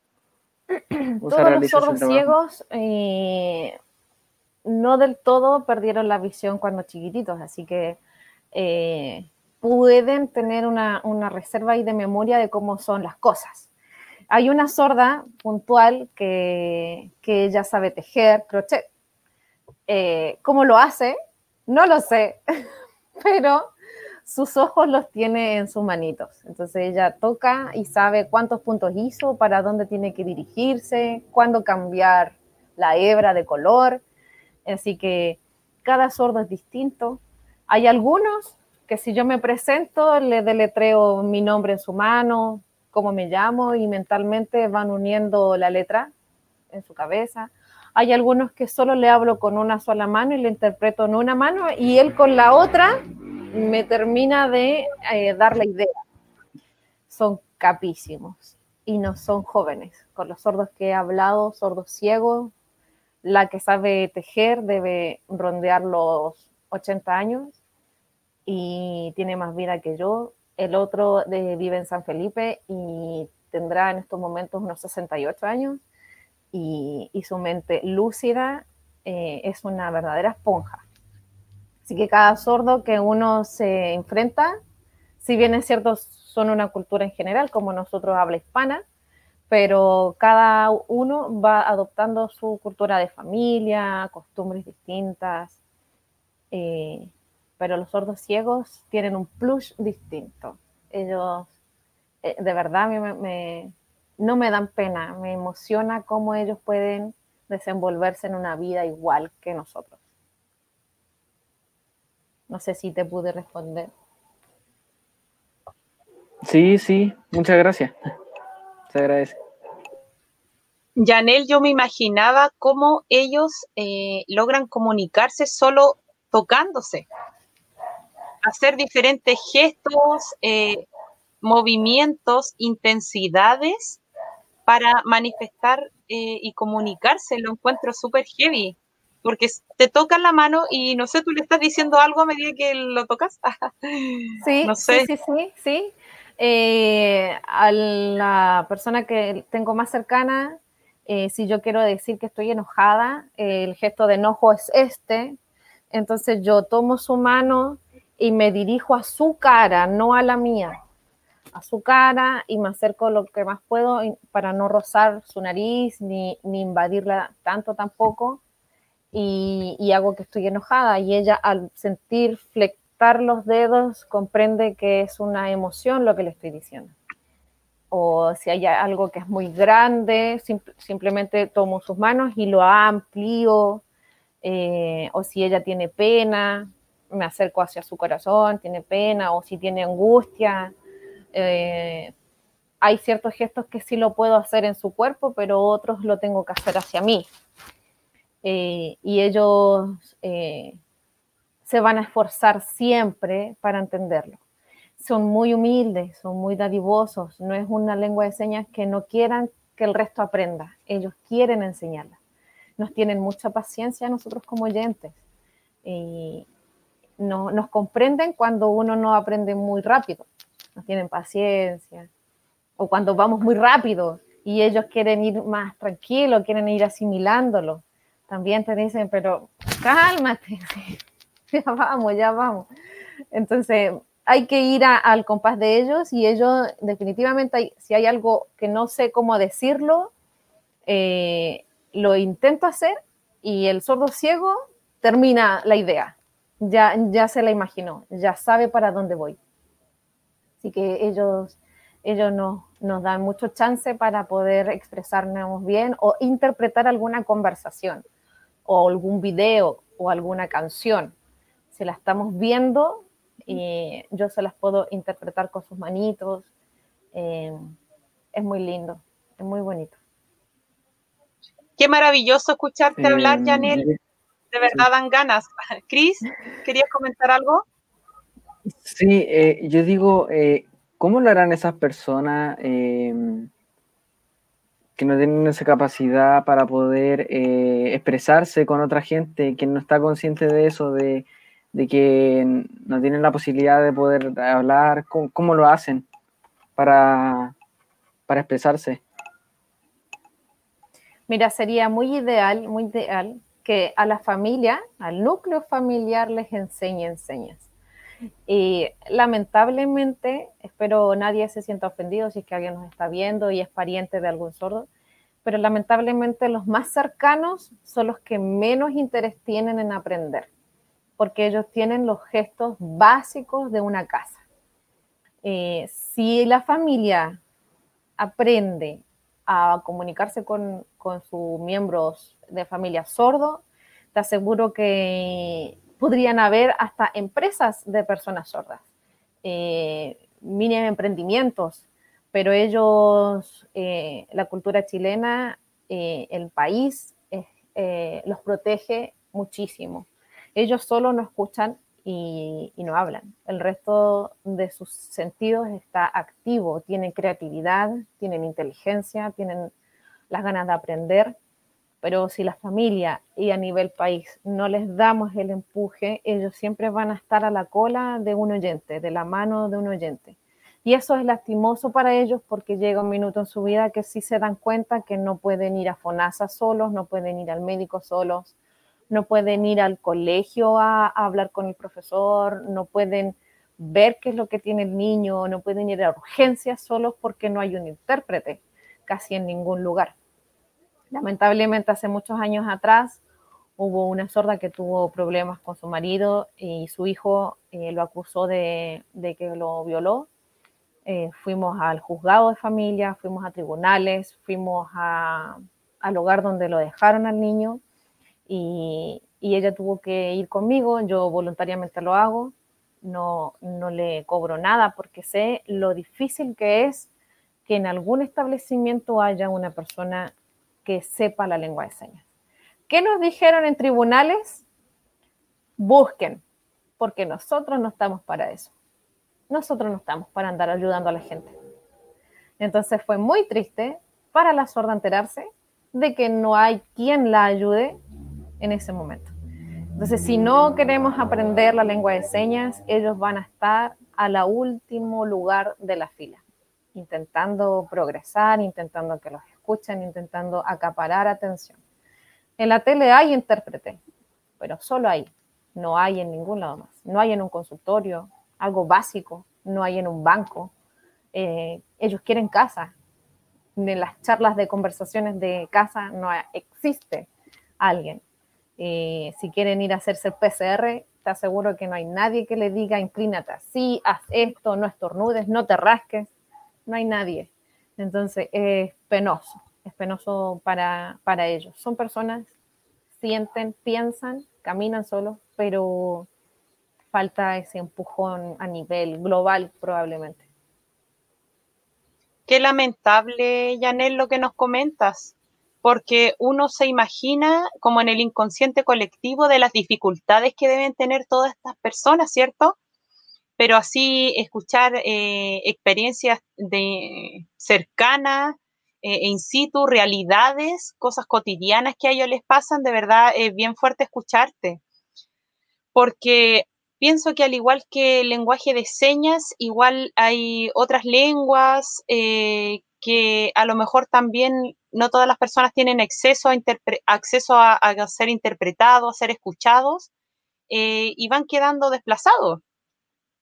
Todos los sordos ciegos eh, no del todo perdieron la visión cuando chiquititos, así que eh, pueden tener una, una reserva ahí de memoria de cómo son las cosas hay una sorda puntual que, que ella sabe tejer crochet. Eh, ¿Cómo lo hace? No lo sé, pero sus ojos los tiene en sus manitos. Entonces ella toca y sabe cuántos puntos hizo, para dónde tiene que dirigirse, cuándo cambiar la hebra de color. Así que cada sordo es distinto. Hay algunos que si yo me presento, le deletreo mi nombre en su mano, cómo me llamo y mentalmente van uniendo la letra en su cabeza. Hay algunos que solo le hablo con una sola mano y le interpreto en una mano y él con la otra me termina de eh, dar la idea. Son capísimos y no son jóvenes. Con los sordos que he hablado, sordos ciegos, la que sabe tejer debe rondear los 80 años y tiene más vida que yo el otro vive en San Felipe y tendrá en estos momentos unos 68 años y, su mente lúcida eh, es una verdadera esponja. Así que cada sordo que uno se enfrenta, si bien es cierto, son una cultura en general, como nosotros habla hispana, pero cada uno va adoptando su cultura de familia, costumbres distintas. Eh, pero los sordos ciegos tienen un plus distinto. Ellos, eh, de verdad, me, no me dan pena, me emociona cómo ellos pueden desenvolverse en una vida igual que nosotros. No sé si te pude responder. Sí, sí, muchas gracias. Se agradece. Yanel, yo me imaginaba cómo ellos eh, logran comunicarse solo tocándose hacer diferentes gestos, eh, movimientos, intensidades para manifestar eh, y comunicarse. Lo encuentro súper heavy, porque te tocan la mano y no sé, tú le estás diciendo algo a medida que lo tocas. sí, sí, sí, sí, sí. Eh, a la persona que tengo más cercana, si yo quiero decir que estoy enojada, el gesto de enojo es este. Entonces yo tomo su mano, y me dirijo a su cara, no a la mía, a su cara y me acerco lo que más puedo para no rozar su nariz ni, invadirla tanto tampoco. Y, hago que estoy enojada y ella al sentir flectar los dedos comprende que es una emoción lo que le estoy diciendo. O si hay algo que es muy grande, simplemente tomo sus manos y lo amplío. Eh, o si ella tiene pena, me acerco hacia su corazón, tiene pena o si tiene angustia. Eh, hay ciertos gestos que sí lo puedo hacer en su cuerpo, pero otros lo tengo que hacer hacia mí. Eh, y ellos eh, se van a esforzar siempre para entenderlo. Son muy humildes, son muy dadivosos, no es una lengua de señas que no quieran que el resto aprenda, ellos quieren enseñarla. Nos tienen mucha paciencia nosotros como oyentes. Y, no, nos comprenden cuando uno no aprende muy rápido, tienen paciencia, o cuando vamos muy rápido y ellos quieren ir más tranquilo, quieren ir asimilándolo. También te dicen, pero cálmate, ya vamos, ya vamos. Entonces, hay que ir al compás de ellos y ellos definitivamente, si hay algo que no sé cómo decirlo, eh, lo intento hacer y el sordo ciego termina la idea ya, ya se la imaginó, ya sabe para dónde voy. Así que ellos, ellos nos, nos dan mucho chance para poder expresarnos bien o interpretar alguna conversación. o algún video o alguna canción, si la estamos viendo, eh, yo se las puedo interpretar con sus manitos. Eh, es muy lindo, es muy bonito. Qué maravilloso escucharte hablar, Janel. De verdad dan ganas. Cris, ¿querías comentar algo? Sí, yo digo, ¿cómo lo harán esas personas? que no tienen esa capacidad para poder eh, expresarse con otra gente, que no está consciente de eso, de, que no tienen la posibilidad de poder hablar, ¿cómo, lo hacen para, para expresarse? Mira, sería muy ideal, muy ideal que a la familia, al núcleo familiar les enseñen señas. Y lamentablemente, espero nadie se sienta ofendido si es que alguien nos está viendo y es pariente de algún sordo, pero lamentablemente los más cercanos son los que menos interés tienen en aprender, porque ellos tienen los gestos básicos de una casa. Eh, si la familia aprende a comunicarse con, con sus miembros de familia sordo, te aseguro que podrían haber hasta empresas de personas sordas, eh, mini emprendimientos, pero ellos, eh, la cultura chilena, eh, el país, los protege muchísimo. Ellos solo no escuchan y, y, no hablan. El resto de sus sentidos está activo, tienen creatividad, tienen inteligencia, tienen las ganas de aprender pero si la familia y a nivel país no les damos el empuje, ellos siempre van a estar a la cola de un oyente, de la mano de un oyente. Y eso es lastimoso para ellos porque llega un minuto en su vida que sí se dan cuenta que no pueden ir a FONASA solos, no pueden ir al médico solos, no pueden ir al colegio a, a hablar con el profesor, no pueden ver qué es lo que tiene el niño, no pueden ir a urgencias solos porque no hay un intérprete casi en ningún lugar. Lamentablemente hace muchos años atrás hubo una sorda que tuvo problemas con su marido y su hijo eh, lo acusó de, que lo violó. Eh, fuimos al juzgado de familia, fuimos a tribunales, fuimos al hogar donde lo dejaron al niño y, y, ella tuvo que ir conmigo, yo voluntariamente lo hago, no, no le cobro nada porque sé lo difícil que es que en algún establecimiento haya una persona que sepa la lengua de señas. ¿Qué nos dijeron en tribunales? Busquen, porque nosotros no estamos para eso. Nosotros no estamos para andar ayudando a la gente. Entonces fue muy triste para la sorda enterarse de que no hay quien la ayude en ese momento. Entonces, si no queremos aprender la lengua de señas, ellos van a estar a la último lugar de la fila, intentando progresar, intentando que los escuchan intentando acaparar atención. En la tele hay intérprete, pero solo ahí, no hay en ningún lado más. No hay en un consultorio, algo básico, no hay en un banco. Eh, ellos quieren casa. En las charlas de conversaciones de casa no existe alguien. Eh, si quieren ir a hacerse el PCR, te aseguro que no hay nadie que le diga inclínate así, haz esto, no estornudes, no te rasques. No hay nadie. Entonces es penoso, es penoso para, para ellos. Son personas, sienten, piensan, caminan solos, pero falta ese empujón a nivel global probablemente. Qué lamentable, Janel, lo que nos comentas, porque uno se imagina como en el inconsciente colectivo de las dificultades que deben tener todas estas personas, ¿cierto? Pero así escuchar eh, experiencias de cercanas, eh, in situ, realidades, cosas cotidianas que a ellos les pasan, de verdad es bien fuerte escucharte. Porque pienso que al igual que el lenguaje de señas, igual hay otras lenguas eh, que a lo mejor también no todas las personas tienen acceso a, acceso a, ser interpretados, a ser escuchados, y van quedando desplazados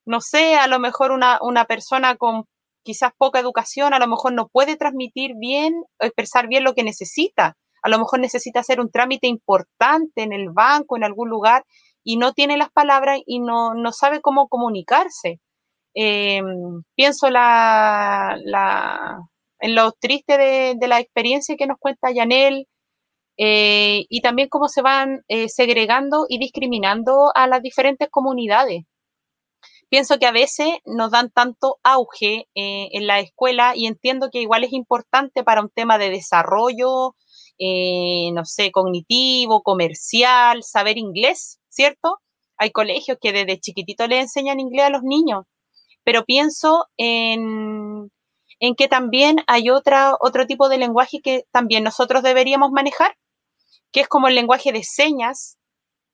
no sé, a lo mejor una, persona con quizás poca educación, a lo mejor no puede transmitir bien, expresar bien lo que necesita. A lo mejor necesita hacer un trámite importante en el banco, en algún lugar, y no tiene las palabras y no, sabe cómo comunicarse. Eh, pienso la, en lo triste de, la experiencia que nos cuenta Yanel, eh, y también cómo se van eh, segregando y discriminando a las diferentes comunidades. Pienso que a veces nos dan tanto auge eh, en la escuela y entiendo que igual es importante para un tema de desarrollo, no sé, cognitivo, comercial, saber inglés, ¿cierto? Hay colegios que desde chiquitito le enseñan inglés a los niños, pero pienso en, en que también hay otra, otro tipo de lenguaje que también nosotros deberíamos manejar, que es como el lenguaje de señas,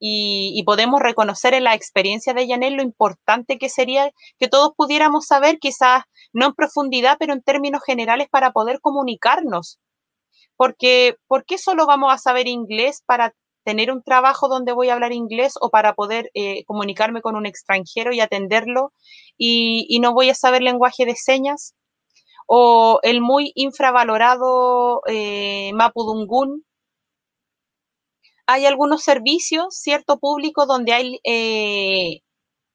y, podemos reconocer en la experiencia de Janel lo importante que sería que todos pudiéramos saber, quizás no en profundidad, pero en términos generales para poder comunicarnos. Porque, ¿por qué solo vamos a saber inglés para tener un trabajo donde voy a hablar inglés o para poder eh, comunicarme con un extranjero y atenderlo y, no voy a saber lenguaje de señas? O el muy infravalorado eh, Mapudungun, hay algunos servicios, cierto público, donde hay eh,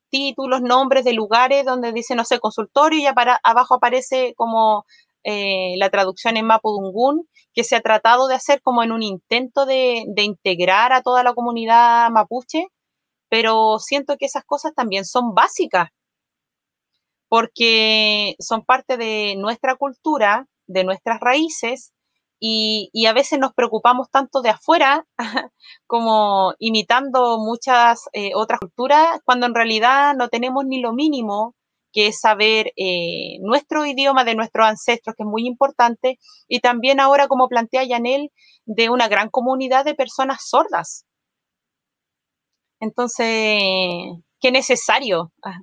títulos, nombres de lugares donde dice, no sé, consultorio y para, abajo aparece como eh, la traducción en Mapudungun, que se ha tratado de hacer como en un intento de integrar a toda la comunidad mapuche, pero siento que esas cosas también son básicas, porque son parte de nuestra cultura, de nuestras raíces, y, a veces nos preocupamos tanto de afuera como imitando muchas eh, otras culturas, cuando en realidad no tenemos ni lo mínimo que es saber eh, nuestro idioma de nuestros ancestros, que es muy importante, y también ahora, como plantea Yanel, de una gran comunidad de personas sordas. Entonces, qué necesario ah,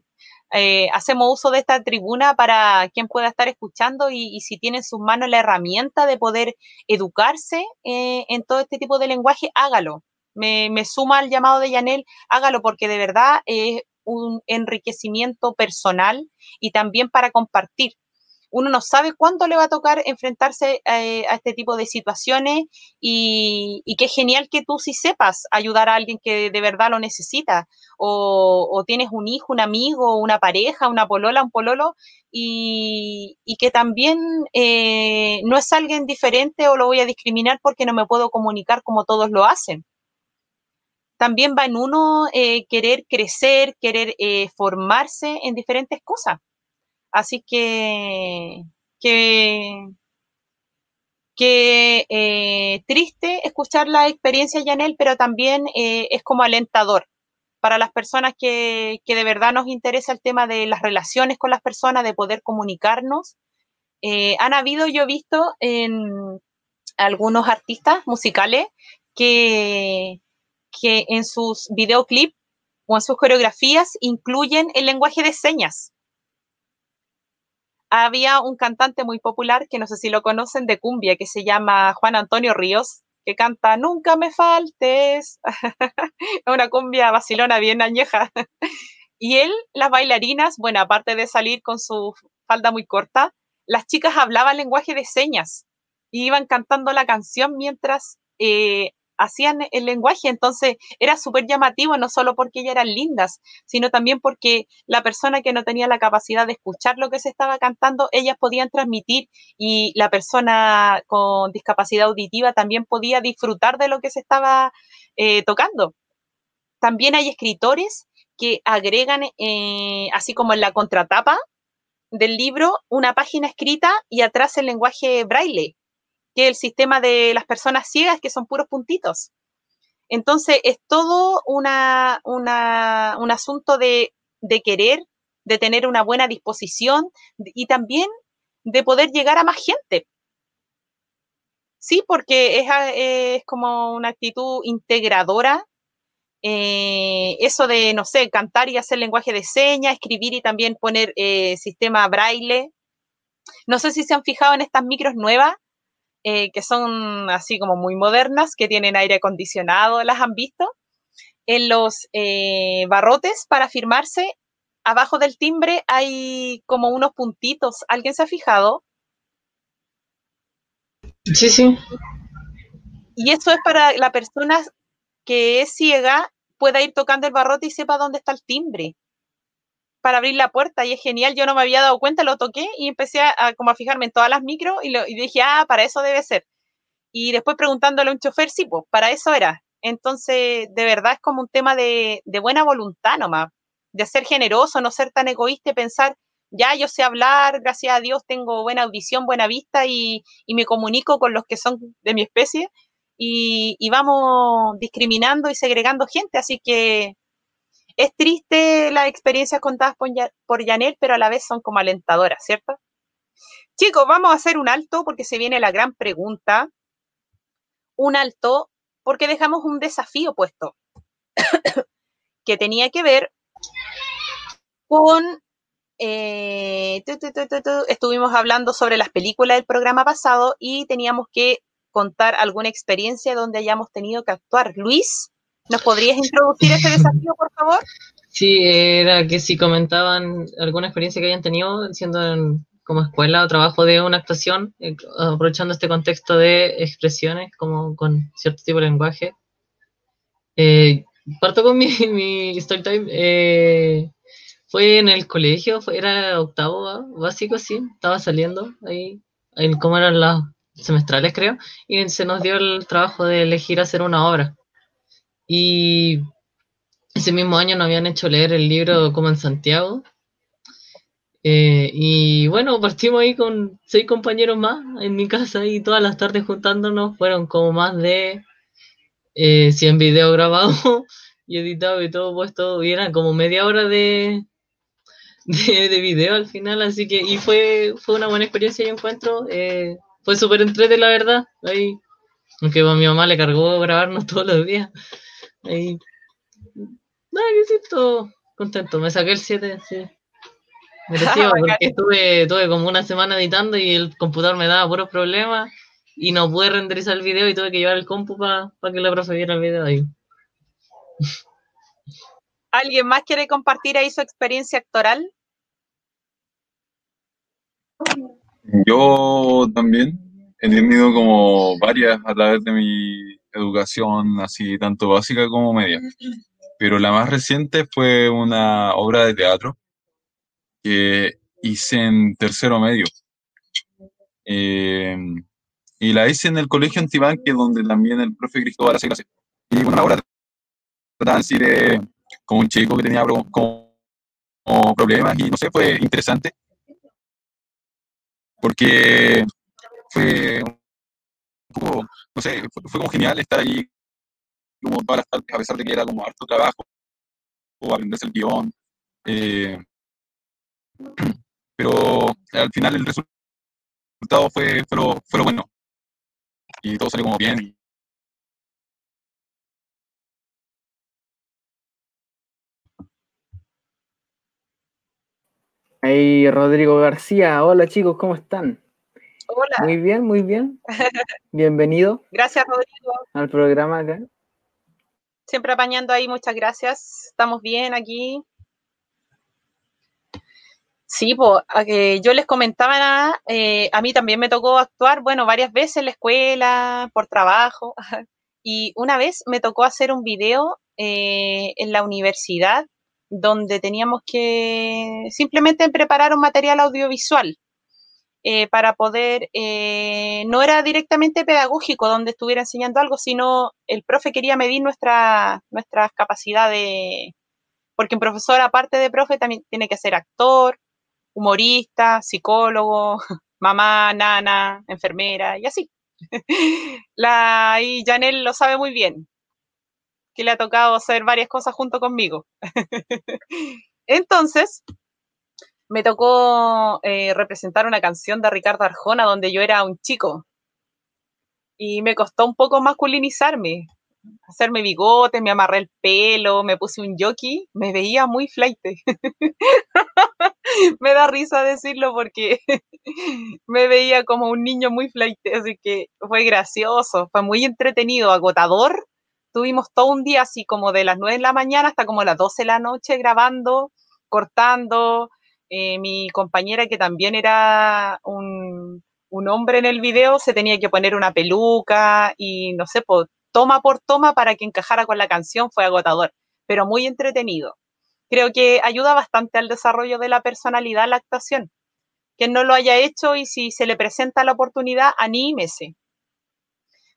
eh, hacemos uso de esta tribuna para quien pueda estar escuchando y, si tiene en sus manos la herramienta de poder educarse eh, en todo este tipo de lenguaje, hágalo. Me, me suma al llamado de Yanel, hágalo porque de verdad es un enriquecimiento personal y también para compartir uno no sabe cuándo le va a tocar enfrentarse eh, a este tipo de situaciones y, qué genial que tú sí sepas ayudar a alguien que de verdad lo necesita o, tienes un hijo, un amigo, una pareja, una polola, un pololo y, que también eh, no es alguien diferente o lo voy a discriminar porque no me puedo comunicar como todos lo hacen también va en uno eh, querer crecer, querer formarse en diferentes cosas. Así que, que, eh, triste escuchar la experiencia Yanel, pero también eh, es como alentador para las personas que, que, de verdad nos interesa el tema de las relaciones con las personas, de poder comunicarnos. Eh, han habido, yo he visto en algunos artistas musicales que, que en sus videoclips o en sus coreografías incluyen el lenguaje de señas había un cantante muy popular, que no sé si lo conocen, de cumbia, que se llama Juan Antonio Ríos, que canta Nunca me faltes. una cumbia vacilona bien añeja. y él, las bailarinas, bueno, aparte de salir con su falda muy corta, las chicas hablaban lenguaje de señas y iban cantando la canción mientras eh, hacían el lenguaje, entonces era súper llamativo, no solo porque ellas eran lindas, sino también porque la persona que no tenía la capacidad de escuchar lo que se estaba cantando, ellas podían transmitir y la persona con discapacidad auditiva también podía disfrutar de lo que se estaba eh, tocando. También hay escritores que agregan, eh, así como en la contratapa del libro, una página escrita y atrás el lenguaje braille que el sistema de las personas ciegas, que son puros puntitos. Entonces, es todo una, un asunto de, querer, de tener una buena disposición y también de poder llegar a más gente. Sí, porque es, es como una actitud integradora. Eh, eso de, no sé, cantar y hacer lenguaje de señas, escribir y también poner eh, sistema braille. No sé si se han fijado en estas micros nuevas eh, que son así como muy modernas, que tienen aire acondicionado, ¿las han visto? En los eh, barrotes para firmarse, abajo del timbre hay como unos puntitos. ¿Alguien se ha fijado? Sí, sí. Y eso es para la persona que es ciega pueda ir tocando el barrote y sepa dónde está el timbre para abrir la puerta y es genial, yo no me había dado cuenta, lo toqué y empecé a, como a fijarme en todas las micros y, y, dije, ah, para eso debe ser. y después preguntándole a un chofer, sí, pues para eso era. Entonces, de verdad es como un tema de, de buena voluntad nomás, de ser generoso, no ser tan egoísta y pensar, ya yo sé hablar, gracias a Dios tengo buena audición, buena vista y, y me comunico con los que son de mi especie y, y, vamos discriminando y segregando gente. Así que es triste las experiencias contadas por, por Janel, pero a la vez son como alentadoras, ¿cierto? Chicos, vamos a hacer un alto porque se viene la gran pregunta. Un alto porque dejamos un desafío puesto que tenía que ver con... Eh, tu, tu, tu, estuvimos hablando sobre las películas del programa pasado y teníamos que contar alguna experiencia donde hayamos tenido que actuar. Luis, ¿nos podrías introducir ese desafío, por favor? Sí, era que si comentaban alguna experiencia que hayan tenido siendo en, como escuela o trabajo de una actuación, eh, aprovechando este contexto de expresiones, como con cierto tipo de lenguaje. Eh, parto con mi, story time. Eh, fue en el colegio, fue, era octavo básico, sí, estaba saliendo ahí, en cómo eran las semestrales, creo, y se nos dio el trabajo de elegir hacer una obra. Y ese mismo año nos habían hecho leer el libro como en Santiago, eh, y bueno, partimos ahí con seis compañeros más en mi casa y todas las tardes juntándonos fueron como más de eh, 100 videos grabados y editados y todo puesto. Y eran como media hora de, de, de, video al final, así que y fue, fue una buena experiencia y encuentro. Eh, fue súper entrete, la verdad. Ahí, aunque a mi mamá le cargó grabarnos todos los días. Ahí, nada, que siento contento. Me saqué el 7, sí. Merecido, porque estuve, tuve como una semana editando y el computador me daba puros problemas y no pude renderizar el video y tuve que llevar el compu para pa que la profe viera el video ahí. ¿Alguien más quiere compartir ahí su experiencia actoral? Yo también he tenido como varias a través de mi educación, así tanto básica como media. Pero la más reciente fue una obra de teatro que hice en tercero medio. Eh, y la hice en el colegio Antibanque, donde también el profe Cristóbal hace clase. Y bueno, ahora trataban así de como un chico que tenía como, como problemas y no sé, fue interesante. Porque fue un no sé, fue, como genial estar ahí como todas las tardes, a pesar de que era como harto trabajo, o aprenderse el guion. Eh, pero al final el resultado fue, fue lo bueno. Y todo salió como bien. Hey, Rodrigo García, hola chicos, ¿cómo están? Hola. Muy bien, muy bien. Bienvenido. Gracias, Rodrigo. Al programa acá. Siempre apañando ahí, muchas gracias. Estamos bien aquí. Sí, pues yo les comentaba, eh, a mí también me tocó actuar, bueno, varias veces en la escuela, por trabajo, y una vez me tocó hacer un video eh, en la universidad donde teníamos que simplemente preparar un material audiovisual eh, para poder, no era directamente pedagógico donde estuviera enseñando algo, sino el profe quería medir nuestra, nuestras capacidades, porque un profesor aparte de profe también tiene que ser actor, humorista, psicólogo, mamá, nana, enfermera y así. La, y Janel lo sabe muy bien, que le ha tocado hacer varias cosas junto conmigo. Entonces, me tocó eh, representar una canción de Ricardo Arjona donde yo era un chico. Y me costó un poco masculinizarme, hacerme bigote, me amarré el pelo, me puse un jockey, me veía muy flight. me da risa decirlo porque me veía como un niño muy flight, así que fue gracioso, fue muy entretenido, agotador. Tuvimos todo un día así como de las 9 de la mañana hasta como las 12 de la noche grabando, cortando. Eh, mi compañera que también era un, un hombre en el video se tenía que poner una peluca y no sé, pues, toma por toma para que encajara con la canción fue agotador, pero muy entretenido. Creo que ayuda bastante al desarrollo de la personalidad la actuación. Quien no lo haya hecho y si se le presenta la oportunidad, anímese.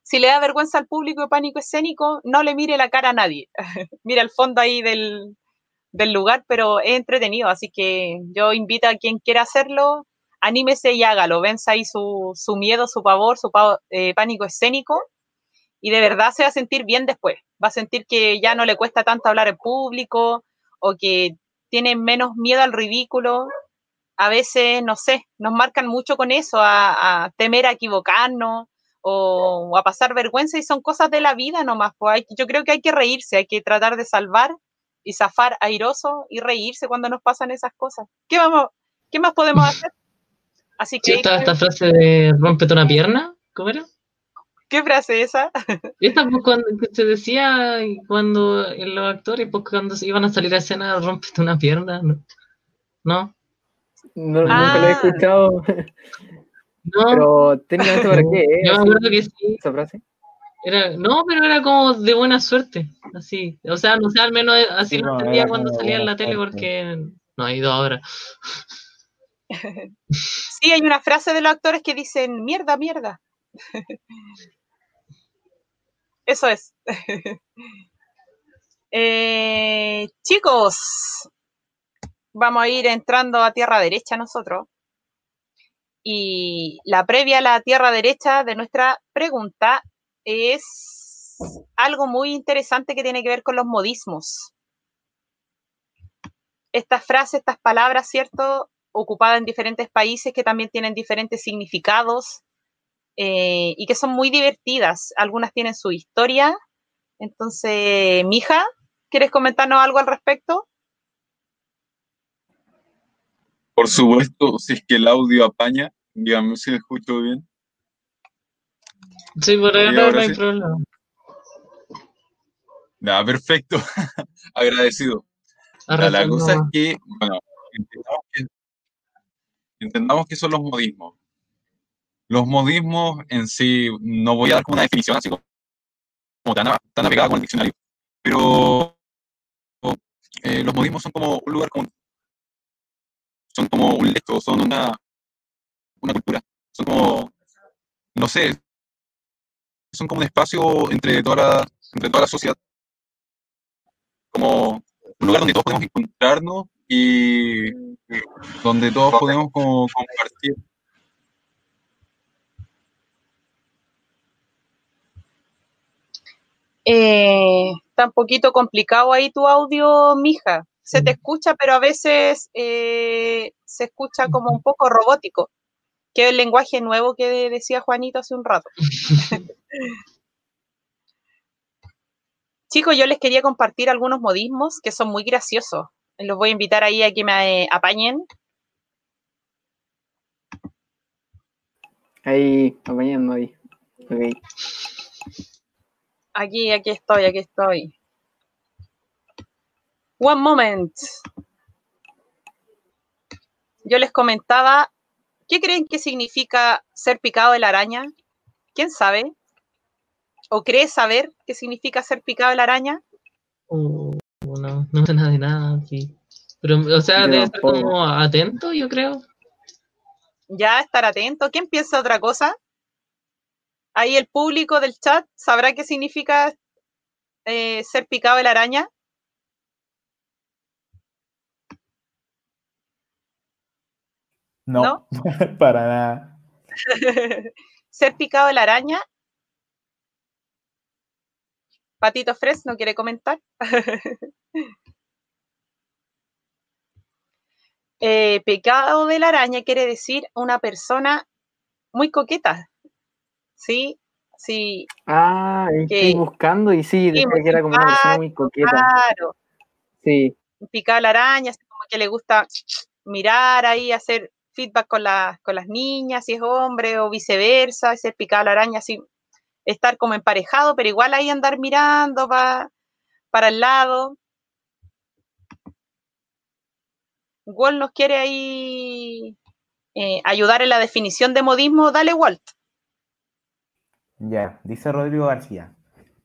si le da vergüenza al público de pánico escénico, no le mire la cara a nadie. Mira el fondo ahí del, del lugar, pero es entretenido, así que yo invito a quien quiera hacerlo, anímese y hágalo, venza ahí su, su miedo, su pavor, su eh, pánico escénico y de verdad se va a sentir bien después, va a sentir que ya no le cuesta tanto hablar en público o que tiene menos miedo al ridículo. A veces, no sé, nos marcan mucho con eso, a, temer a equivocarnos o, a pasar vergüenza y son cosas de la vida nomás. Pues yo creo que hay que reírse, hay que tratar de salvar y zafar airoso y reírse cuando nos pasan esas cosas. ¿Qué, vamos, qué más podemos hacer? Así que... esta frase de rompete una pierna? ¿Cómo era? ¿Qué frase esa? Esta pues cuando se decía cuando los actores, pues cuando iban a salir a escena, rompete una pierna, ¿no? ¿No? no Nunca lo he ah. escuchado. No. Pero técnicamente para qué, ¿eh? Yo me acuerdo que sí. Esa frase. Era, no, pero era como de buena suerte, así. O sea, no sé, al menos así lo entendía cuando salía en la tele porque no ha ido ahora. Sí, hay una frase de los actores que dicen, mierda, mierda. Eso es. Eh, chicos, vamos a ir entrando a tierra derecha nosotros. Y la previa a la tierra derecha de nuestra pregunta es algo muy interesante que tiene que ver con los modismos. Estas frases, estas palabras, ¿cierto? Ocupadas en diferentes países que también tienen diferentes significados eh, y que son muy divertidas. Algunas tienen su historia. Entonces, Mija, ¿quieres comentarnos algo al respecto? Por supuesto, si es que el audio apaña, dígame si escucho bien. Sí, por ahí no, hay problema. Nada, perfecto. Agradecido. la cosa es que, bueno, entendamos que, son los modismos. Los modismos en sí, no voy a dar como una definición así como, tan, tan con el diccionario, pero eh, los modismos son como un lugar común. Son como un lecto, son una, una cultura. Son como, no sé, son como un espacio entre toda la, entre toda la sociedad. Como un lugar donde todos podemos encontrarnos y donde todos podemos como compartir. Eh, está un poquito complicado ahí tu audio, mija. Se te escucha, pero a veces eh, se escucha como un poco robótico que es el lenguaje nuevo que decía Juanito hace un rato. Chicos, yo les quería compartir algunos modismos que son muy graciosos. Los voy a invitar ahí a que me apañen. Ahí, apañando ahí. Aquí, aquí estoy, aquí estoy. One moment. Yo les comentaba ¿Qué creen que significa ser picado de la araña? ¿Quién sabe? ¿O cree saber qué significa ser picado de la araña? Uh, no, no sé nada de nada aquí. Pero, o sea, debe estar como atento, yo creo. Ya, estar atento. ¿Quién piensa otra cosa? Ahí el público del chat sabrá qué significa eh, ser picado de la araña. No, para nada. Ser picado de la araña. Patito Fres no quiere comentar. eh, picado de la araña quiere decir una persona muy coqueta. ¿Sí? Sí. Ah, estoy buscando y sí, sí que era como una persona muy coqueta. Claro. Sí. Picado de la araña, como que le gusta mirar ahí, hacer feedback con, con las niñas, si es hombre o viceversa, ser picado la araña, así, estar como emparejado, pero igual ahí andar mirando para el lado. Walt nos quiere ahí eh, ayudar en la definición de modismo, dale Walt. Ya, dice Rodrigo García.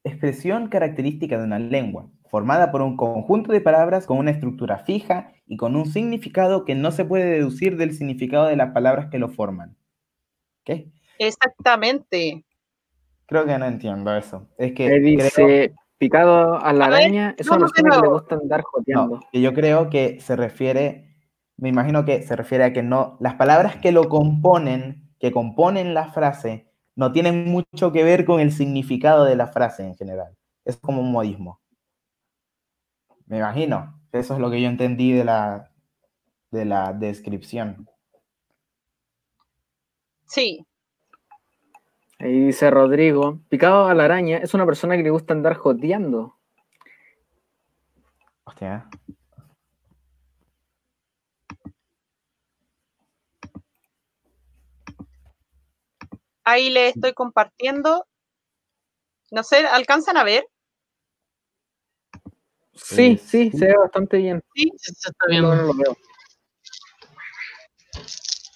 Expresión característica de una lengua, formada por un conjunto de palabras con una estructura fija y con un significado que no se puede deducir del significado de las palabras que lo forman. ¿Qué? Exactamente. Creo que no entiendo eso. Es que Me dice, creo- picado a la A ver, araña, es una vamos de persona que le gusta andar joteando. no, que yo creo que se refiere, me imagino que se refiere a que no, las palabras que lo componen, que componen la frase, no tienen mucho que ver con el significado de la frase en general. Es como un modismo. Me imagino. Eso es lo que yo entendí de la, de la descripción. Sí, Ahí dice Rodrigo, picado a la araña es una persona que le gusta andar joteando. Hostia. ahí le estoy compartiendo. No sé, ¿alcanzan a ver? Sí, sí, se ve bastante bien. Sí, Se está Yo no viendo. lo veo.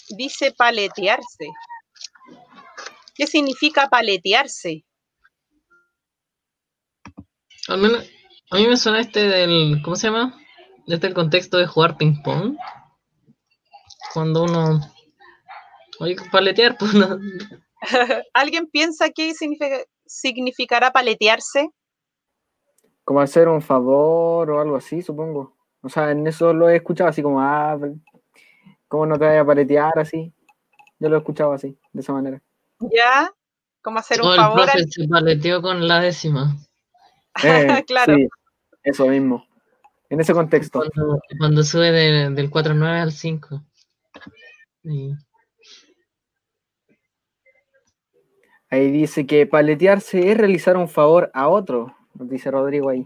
dice paletearse. ¿Qué significa paletearse? Al menos, a mí me suena este del, ¿cómo se llama? Este el contexto de jugar ping pong. Cuando uno, oye, paletear, pues no. ¿Alguien piensa qué significa- significará paletearse? Como hacer un favor o algo así, supongo. O sea, en eso lo he escuchado así como, ah, ¿cómo no te vayas a paletear así? Yo lo he escuchado así, de esa manera. ¿Ya? ¿Cómo hacer O un el favor? profe al- se paleteó con la décima. Eh, Claro. Sí, eso mismo. En ese contexto. Cuando, cuando sube de- del 4.9 al 5. Y- Ahí dice que paletearse es realizar un favor a otro, dice Rodrigo ahí.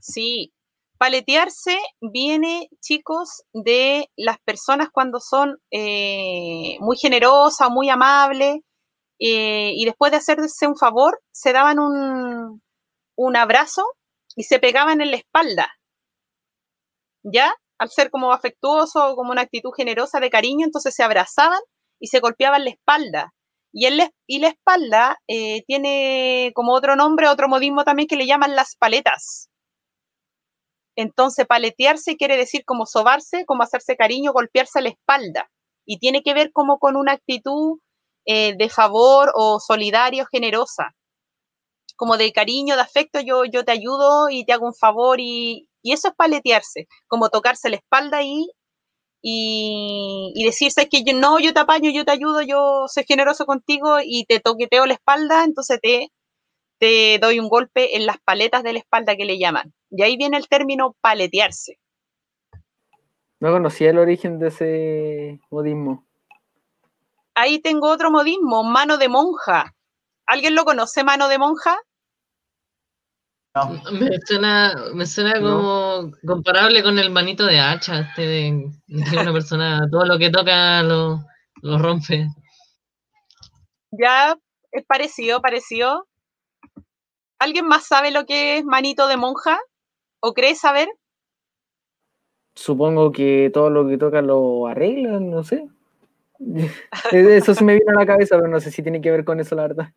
Sí, paletearse viene, chicos, de las personas cuando son eh, muy generosas, muy amables, eh, y después de hacerse un favor, se daban un, un abrazo y se pegaban en la espalda. ¿Ya? Al ser como afectuoso, como una actitud generosa de cariño, entonces se abrazaban y se golpeaban la espalda. Y, en la, espalda eh, tiene como otro nombre, otro modismo también que le llaman las paletas. Entonces, paletearse quiere decir como sobarse, como hacerse cariño, golpearse la espalda. Y tiene que ver como con una actitud eh, de favor o solidario, generosa. Como de cariño, de afecto, yo, yo te ayudo y te hago un favor. Y, y eso es paletearse, como tocarse la espalda y, y, y decirse que yo no, yo te apaño, yo te ayudo, yo soy generoso contigo y te toqueteo la espalda, entonces te, te doy un golpe en las paletas de la espalda que le llaman. Y ahí viene el término paletearse. No conocía el origen de ese modismo. Ahí tengo otro modismo, mano de monja. ¿Alguien lo conoce, mano de monja? No, Me suena, me suena No. como comparable con el manito de hacha, este de, una persona todo lo que toca lo, lo rompe. Ya es parecido, parecido. ¿Alguien más sabe lo que es manito de monja? ¿O cree saber? Supongo que todo lo que toca lo arreglan, no sé. Eso se me vino a la cabeza, pero no sé si tiene que ver con eso, la verdad.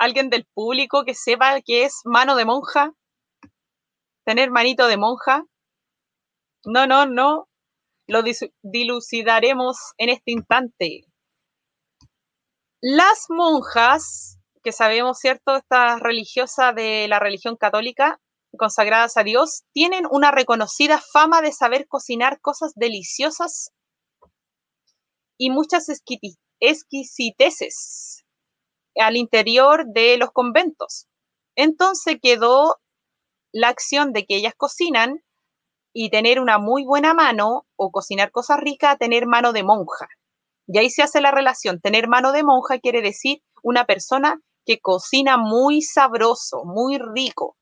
¿Alguien del público que sepa qué es mano de monja? ¿Tener manito de monja? No, no, no. Lo dilucidaremos en este instante. Las monjas, que sabemos, ¿cierto? Estas religiosas de la religión católica, consagradas a Dios, tienen una reconocida fama de saber cocinar cosas deliciosas y muchas exquisiteces al interior de los conventos. Entonces quedó la acción de que ellas cocinan y tener una muy buena mano o cocinar cosas ricas tener mano de monja. Y ahí se hace la relación. Tener mano de monja quiere decir una persona que cocina muy sabroso, muy rico.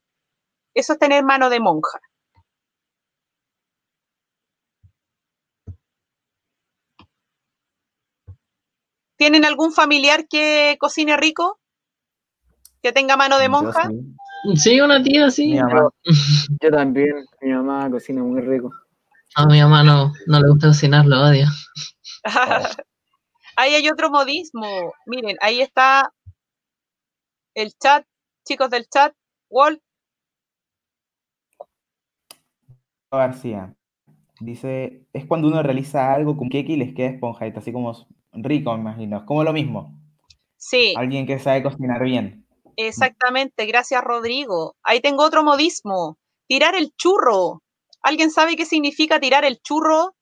Eso es tener mano de monja. ¿Tienen algún familiar que cocine rico? ¿Que tenga mano de yo monja? sí. Sí, una tía, sí. Mi mamá. Yo también, mi mamá cocina muy rico. A mi mamá no, no le gusta cocinar, lo odia. ahí hay otro modismo. Miren, ahí está el chat, chicos del chat. Walt, García dice, es cuando uno realiza algo con queque y les queda esponjadito, así como rico, me imagino. Es como lo mismo. Sí, Alguien que sabe cocinar bien. exactamente. Gracias, Rodrigo. Ahí tengo otro modismo. Tirar el churro. ¿Alguien sabe qué significa tirar el churro?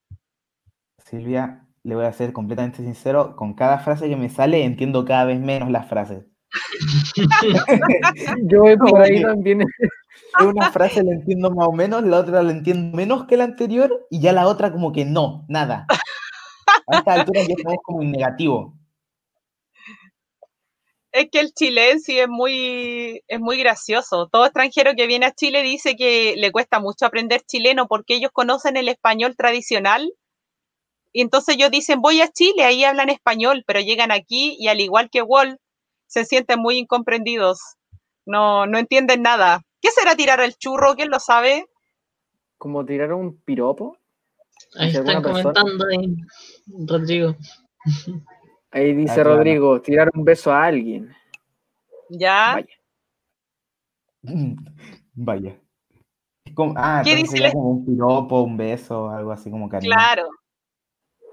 Silvia, le voy a ser completamente sincero, con cada frase que me sale entiendo cada vez menos las frases. Yo voy por ahí también. Una frase la entiendo más o menos, la otra la entiendo menos que la anterior y ya la otra como que no, nada. A esta altura ya estamos como en negativo. Es que el chilense es muy, es muy gracioso. Todo extranjero que viene a Chile dice que le cuesta mucho aprender chileno porque ellos conocen el español tradicional. Y entonces ellos dicen, voy a Chile, ahí hablan español, pero llegan aquí y al igual que Walt, se sienten muy incomprendidos. No, no entienden nada. ¿Qué será tirar el churro? ¿Quién lo sabe? Como tirar un piropo. Ahí ¿Hacia están persona? comentando ahí, Rodrigo. Ahí dice claro. Rodrigo, tirar un beso a alguien. ¿Ya? Vaya. Vaya. Es como- ah, ¿Qué dice el- como un piropo, un beso, algo así como cariño. Claro.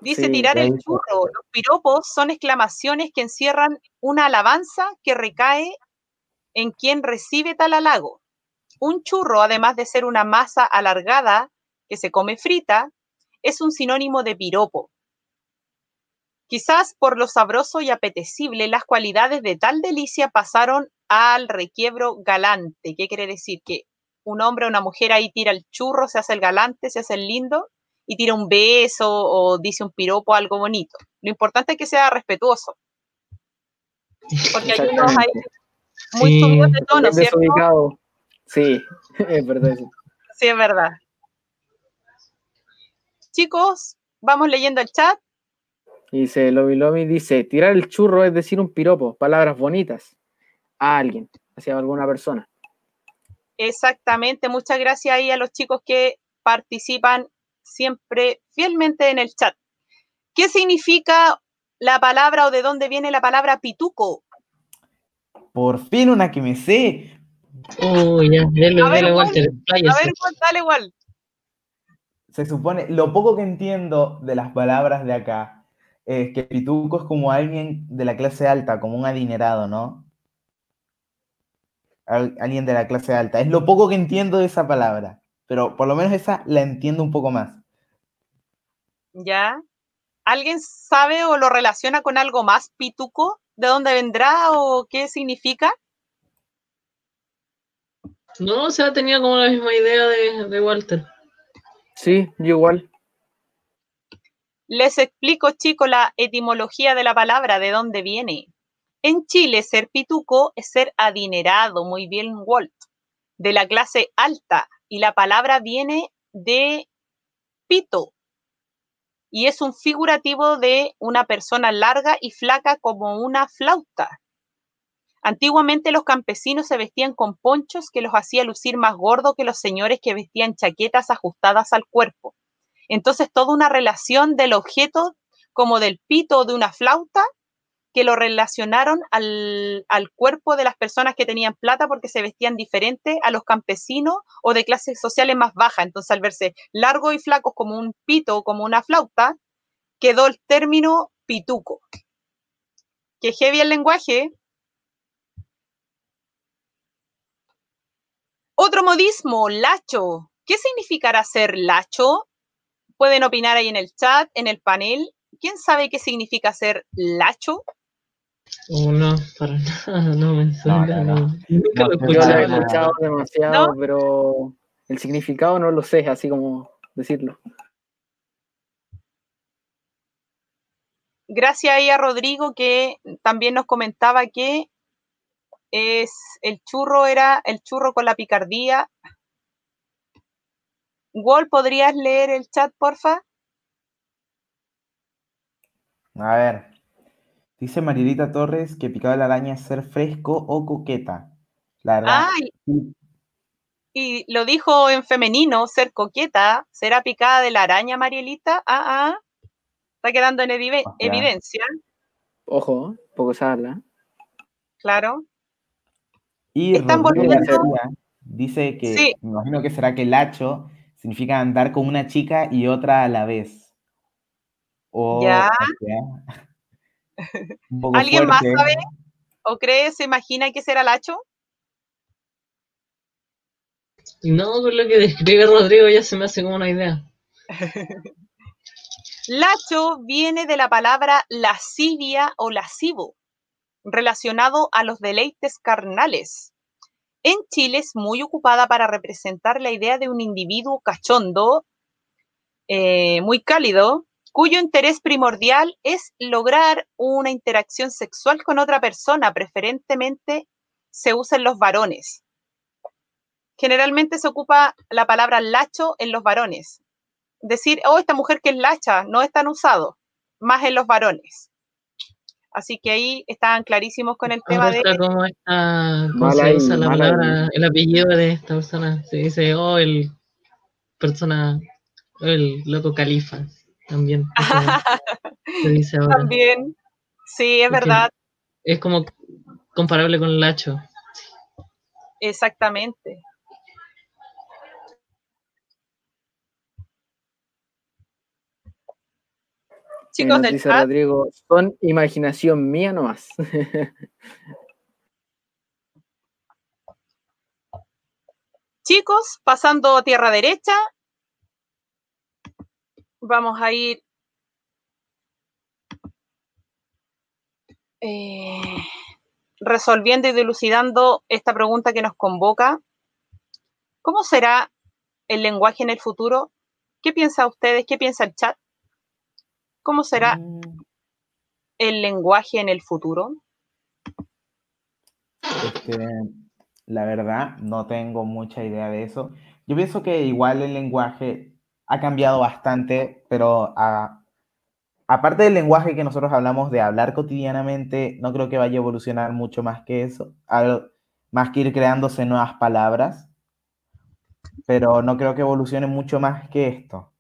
Dice Sí, tirar el churro. Los piropos son exclamaciones que encierran una alabanza que recae en quien recibe tal halago. Un churro, además de ser una masa alargada que se come frita, es un sinónimo de piropo. Quizás por lo sabroso y apetecible, las cualidades de tal delicia pasaron al requiebro galante. ¿Qué quiere decir? Que un hombre o una mujer ahí tira el churro, se hace el galante, se hace el lindo y tira un beso o dice un piropo, algo bonito. Lo importante es que sea respetuoso. Porque hay unos ahí muy Sí. subidos de tono, ¿cierto? Desubicado. Sí, es verdad. Sí, es verdad. Chicos, vamos leyendo el chat. Dice, Lomi Lomi dice, tirar el churro es decir un piropo, palabras bonitas a alguien, hacia alguna persona. Exactamente, muchas gracias ahí a los chicos que participan siempre fielmente en el chat. ¿Qué significa la palabra o de dónde viene la palabra pituco? Por fin una que me sé. Uy, ya, dele, A ver, Walter, A ver, Juan, dale igual. Se supone, lo poco que entiendo de las palabras de acá es que pituco es como alguien de la clase alta, como un adinerado, ¿no? Al- alguien de la clase alta. Es lo poco que entiendo de esa palabra, pero por lo menos esa la entiendo un poco más. ¿Ya? ¿Alguien sabe o lo relaciona con algo más pituco? ¿De dónde vendrá o qué significa? No, o sea, tenía como la misma idea de, de Walter. Sí, yo igual. Les explico, chicos, la etimología de la palabra, de dónde viene. En Chile, ser pituco es ser adinerado, muy bien, Walt, de la clase alta. Y la palabra viene de pito. Y es un figurativo de una persona larga y flaca como una flauta. Antiguamente los campesinos se vestían con ponchos que los hacía lucir más gordo que los señores que vestían chaquetas ajustadas al cuerpo. Entonces, toda una relación del objeto como del pito o de una flauta que lo relacionaron al, al cuerpo de las personas que tenían plata porque se vestían diferente a los campesinos o de clases sociales más bajas. Entonces, al verse largos y flacos como un pito o como una flauta, quedó el término pituco. Que heavy el lenguaje. Otro modismo, lacho. ¿Qué significará ser lacho? Pueden opinar ahí en el chat, en el panel. ¿Quién sabe qué significa ser lacho? Oh, no, para nada, no me suena. no, no. no. Nunca No, lo Yo lo he escuchado. demasiado, ¿No? pero el significado no lo sé, así como decirlo. Gracias ahí a Rodrigo que también nos comentaba que es el churro era el churro con la picardía. Wall, ¿podrías leer el chat, porfa? A ver. Dice Marilita Torres que picado de la araña es ser fresco o coqueta. La verdad, Ah, y, lo dijo en femenino, ser coqueta. ¿Será picada de la araña, Marielita? Ah, ah. Está quedando en Ajá. evidencia, Ojo, poco se habla. claro. Y Están Rodrigo volviendo- García dice que, Sí. me imagino que será que lacho significa andar con una chica y otra a la vez. O, Ya. o sea, ¿Alguien más sabe o cree, se imagina que será Lacho? No, por lo que describe Rodrigo ya se me hace como una idea. Lacho viene de la palabra lascivia o lascivo, relacionado a los deleites carnales. En Chile es muy ocupada para representar la idea de un individuo cachondo, eh, muy cálido, cuyo interés primordial es lograr una interacción sexual con otra persona, preferentemente se usa en los varones. Generalmente se ocupa la palabra lacho en los varones. Decir, oh, esta mujer que es lacha, no es tan usado, más en los varones. Así que ahí estaban clarísimos con el tema de. ¿Cómo, está, cómo se usa la palabra, el apellido de esta persona? Se dice, oh, el persona, el loco califa, también. se dice ahora. También, sí, es verdad. Es como comparable con el Lacho. Exactamente. Chicos del dice Rodrigo, son imaginación mía nomás. chicos, pasando tierra derecha, vamos a ir eh, resolviendo y dilucidando esta pregunta que nos convoca. ¿Cómo será el lenguaje en el futuro? ¿Qué piensan ustedes? ¿Qué piensa el chat? ¿Cómo será mm. el lenguaje en el futuro? Este, la verdad, no tengo mucha idea de eso. Yo pienso que igual el lenguaje ha cambiado bastante, pero aparte del lenguaje que nosotros hablamos de hablar cotidianamente, no creo que vaya a evolucionar mucho más que eso, más que ir creándose nuevas palabras, pero no creo que evolucione mucho más que esto,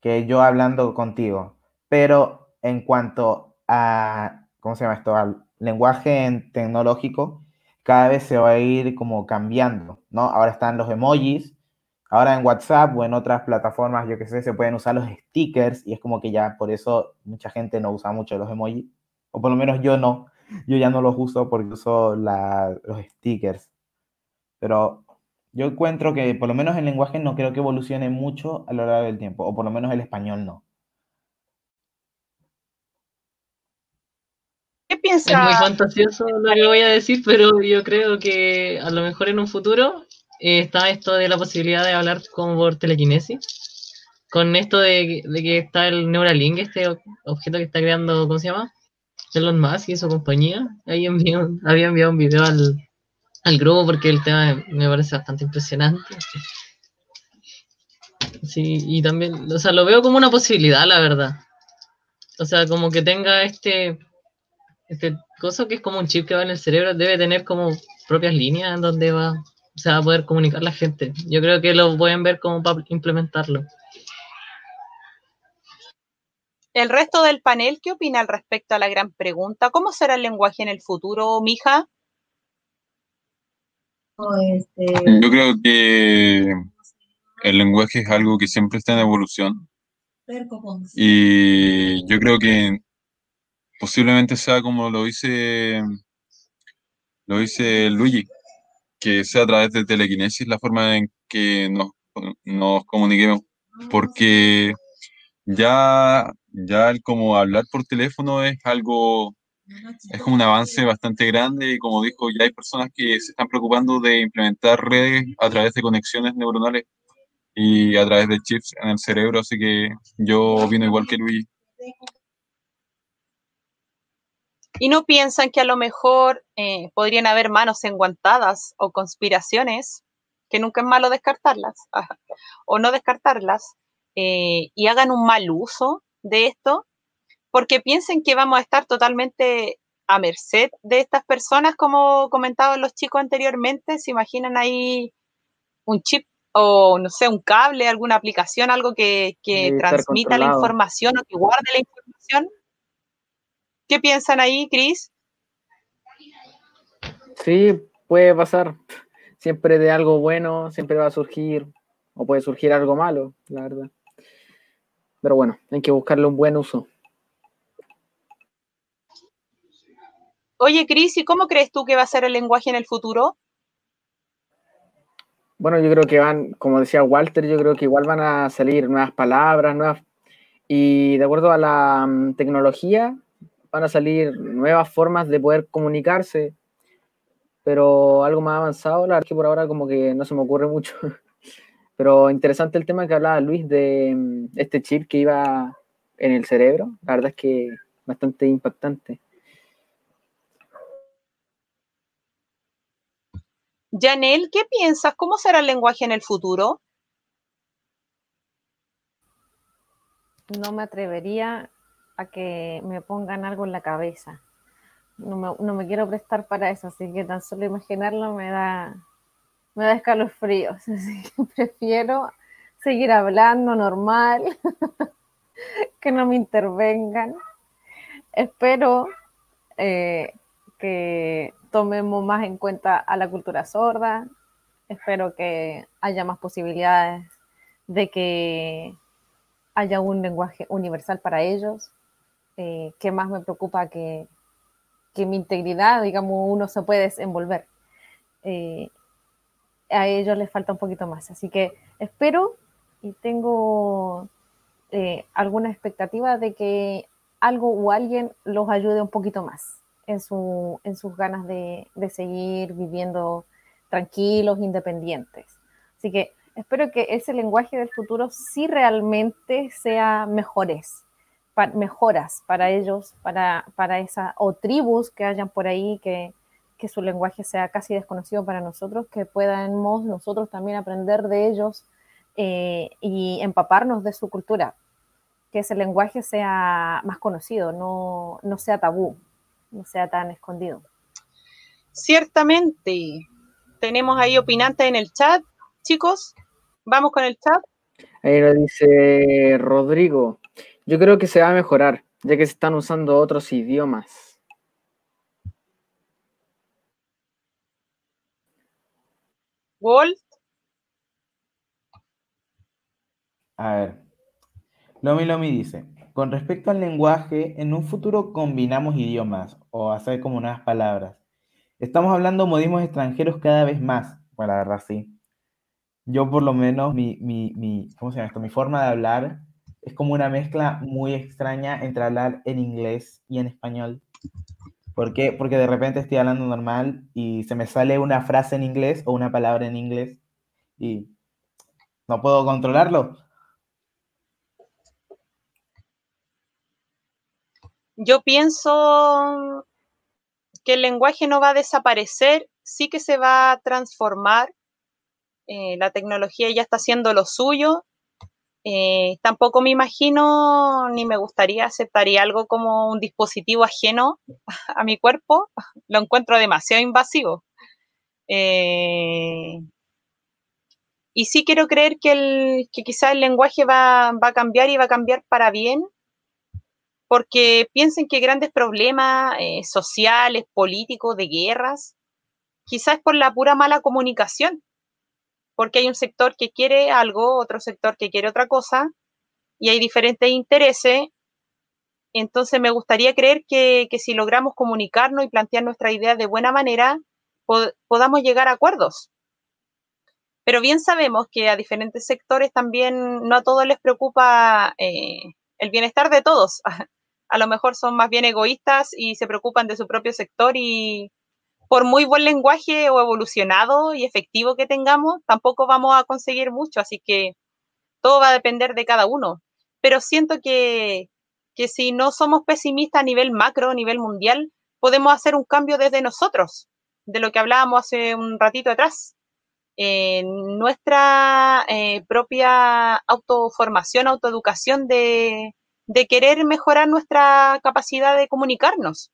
que yo hablando contigo pero en cuanto a, ¿cómo se llama esto? Al lenguaje tecnológico, cada vez se va a ir como cambiando, ¿no? Ahora están los emojis, ahora en WhatsApp o en otras plataformas, yo que sé, se pueden usar los stickers y es como que ya por eso mucha gente no usa mucho los emojis, o por lo menos yo no, yo ya no los uso porque uso los stickers. Pero yo encuentro que por lo menos el lenguaje no creo que evolucione mucho a lo largo del tiempo, o por lo menos el español no. Es muy fantasioso lo que voy a decir, pero yo creo que a lo mejor en un futuro eh, está esto de la posibilidad de hablar como por telequinesis. Con esto de, que está el Neuralink, este objeto que está creando, ¿cómo se llama? Elon Musk y su compañía. Ahí había enviado un video al, al grupo porque el tema me parece bastante impresionante. Sí, y también, o sea, lo veo como una posibilidad, la verdad. O sea, como que tenga este este cosa que es como un chip que va en el cerebro, debe tener como propias líneas en donde va, se va a poder comunicar la gente. Yo creo que lo pueden ver como para implementarlo. El resto del panel, ¿qué opina al respecto a la gran pregunta? ¿Cómo será el lenguaje en el futuro, mija? Este, yo creo que el lenguaje es algo que siempre está en evolución. Y yo creo que posiblemente sea como lo dice, lo dice Luigi, que sea a través de telequinesis la forma en que nos, nos comuniquemos, porque ya, ya el como hablar por teléfono es algo, es como un avance bastante grande y como dijo, ya hay personas que se están preocupando de implementar redes a través de conexiones neuronales y a través de chips en el cerebro, así que yo opino igual que Luigi. Y no piensan que a lo mejor eh, podrían haber manos enguantadas o conspiraciones, que nunca es malo descartarlas, o no descartarlas, eh, y hagan un mal uso de esto, porque piensen que vamos a estar totalmente a merced de estas personas, como comentaban los chicos anteriormente, se imaginan ahí un chip o no sé, un cable, alguna aplicación, algo que, que transmita la información o que guarde la información ¿Qué piensan ahí, Cris? Sí, puede pasar. Siempre de algo bueno, siempre va a surgir, o puede surgir algo malo, la verdad. Pero bueno, hay que buscarle un buen uso. Oye, Cris, ¿y cómo crees tú que va a ser el lenguaje en el futuro? Bueno, yo creo que van, como decía Walter, yo creo que igual van a salir nuevas palabras, nuevas, y de acuerdo a la mm, tecnología, van a salir nuevas formas de poder comunicarse, pero algo más avanzado, la verdad que por ahora como que no se me ocurre mucho. Pero interesante el tema que hablaba Luis de mm, este chip que iba en el cerebro, la verdad es que bastante impactante. Janel, ¿qué piensas? ¿Cómo será el lenguaje en el futuro? No me atrevería a que me pongan algo en la cabeza. No me, quiero prestar para eso, así que tan solo imaginarlo me da, me da escalofríos. Así que prefiero seguir hablando normal, que no me intervengan. Espero eh, que tomemos más en cuenta a la cultura sorda. Espero que haya más posibilidades de que haya un lenguaje universal para ellos. Eh, ¿Qué más me preocupa que, que, mi integridad, digamos, uno se puede desenvolver? Eh, a ellos les falta un poquito más. Así que espero y tengo eh, alguna expectativa de que algo o alguien los ayude un poquito más en, su, en sus ganas de, de seguir viviendo tranquilos, independientes. Así que espero que ese lenguaje del futuro sí realmente sea mejores, mejoras para ellos, para, para esa, o tribus que hayan por ahí que, que su lenguaje sea casi desconocido para nosotros, que podamos nosotros también aprender de ellos eh, y empaparnos de su cultura, que ese lenguaje sea más conocido, no, no sea tabú no sea tan escondido. Ciertamente. Tenemos ahí opinantes en el chat, chicos. Vamos con el chat. Ahí lo dice Rodrigo. Yo creo que se va a mejorar, ya que se están usando otros idiomas. Walt. A ver. Lomi Lomi dice, con respecto al lenguaje, en un futuro combinamos idiomas o hacer como nuevas palabras. Estamos hablando modismos extranjeros cada vez más, bueno, la verdad sí. Yo por lo menos, mi, mi, mi, ¿cómo se llama esto? Mi forma de hablar es como una mezcla muy extraña entre hablar en inglés y en español. ¿Por qué? Porque de repente estoy hablando normal y se me sale una frase en inglés o una palabra en inglés y no puedo controlarlo. Yo pienso que el lenguaje no va a desaparecer, sí que se va a transformar. Eh, la tecnología ya está haciendo lo suyo. Eh, tampoco me imagino ni me gustaría aceptaría algo como un dispositivo ajeno a mi cuerpo. Lo encuentro demasiado invasivo. Eh, y sí quiero creer que, el, que quizás el lenguaje va, va, a cambiar y va a cambiar para bien, porque piensen que grandes problemas eh, sociales, políticos, de guerras, quizás por la pura mala comunicación, porque hay un sector que quiere algo, otro sector que quiere otra cosa, y hay diferentes intereses. Entonces me gustaría creer que, si logramos comunicarnos y plantear nuestra idea de buena manera, podamos llegar a acuerdos. Pero bien sabemos que a diferentes sectores también no a todos les preocupa eh, el bienestar de todos. A lo mejor son más bien egoístas y se preocupan de su propio sector y por muy buen lenguaje o evolucionado y efectivo que tengamos, tampoco vamos a conseguir mucho, así que todo va a depender de cada uno. Pero siento que, que si no somos pesimistas a nivel macro, a nivel mundial, podemos hacer un cambio desde nosotros, de lo que hablábamos hace un ratito atrás. En nuestra eh, propia autoformación, autoeducación de, de querer mejorar nuestra capacidad de comunicarnos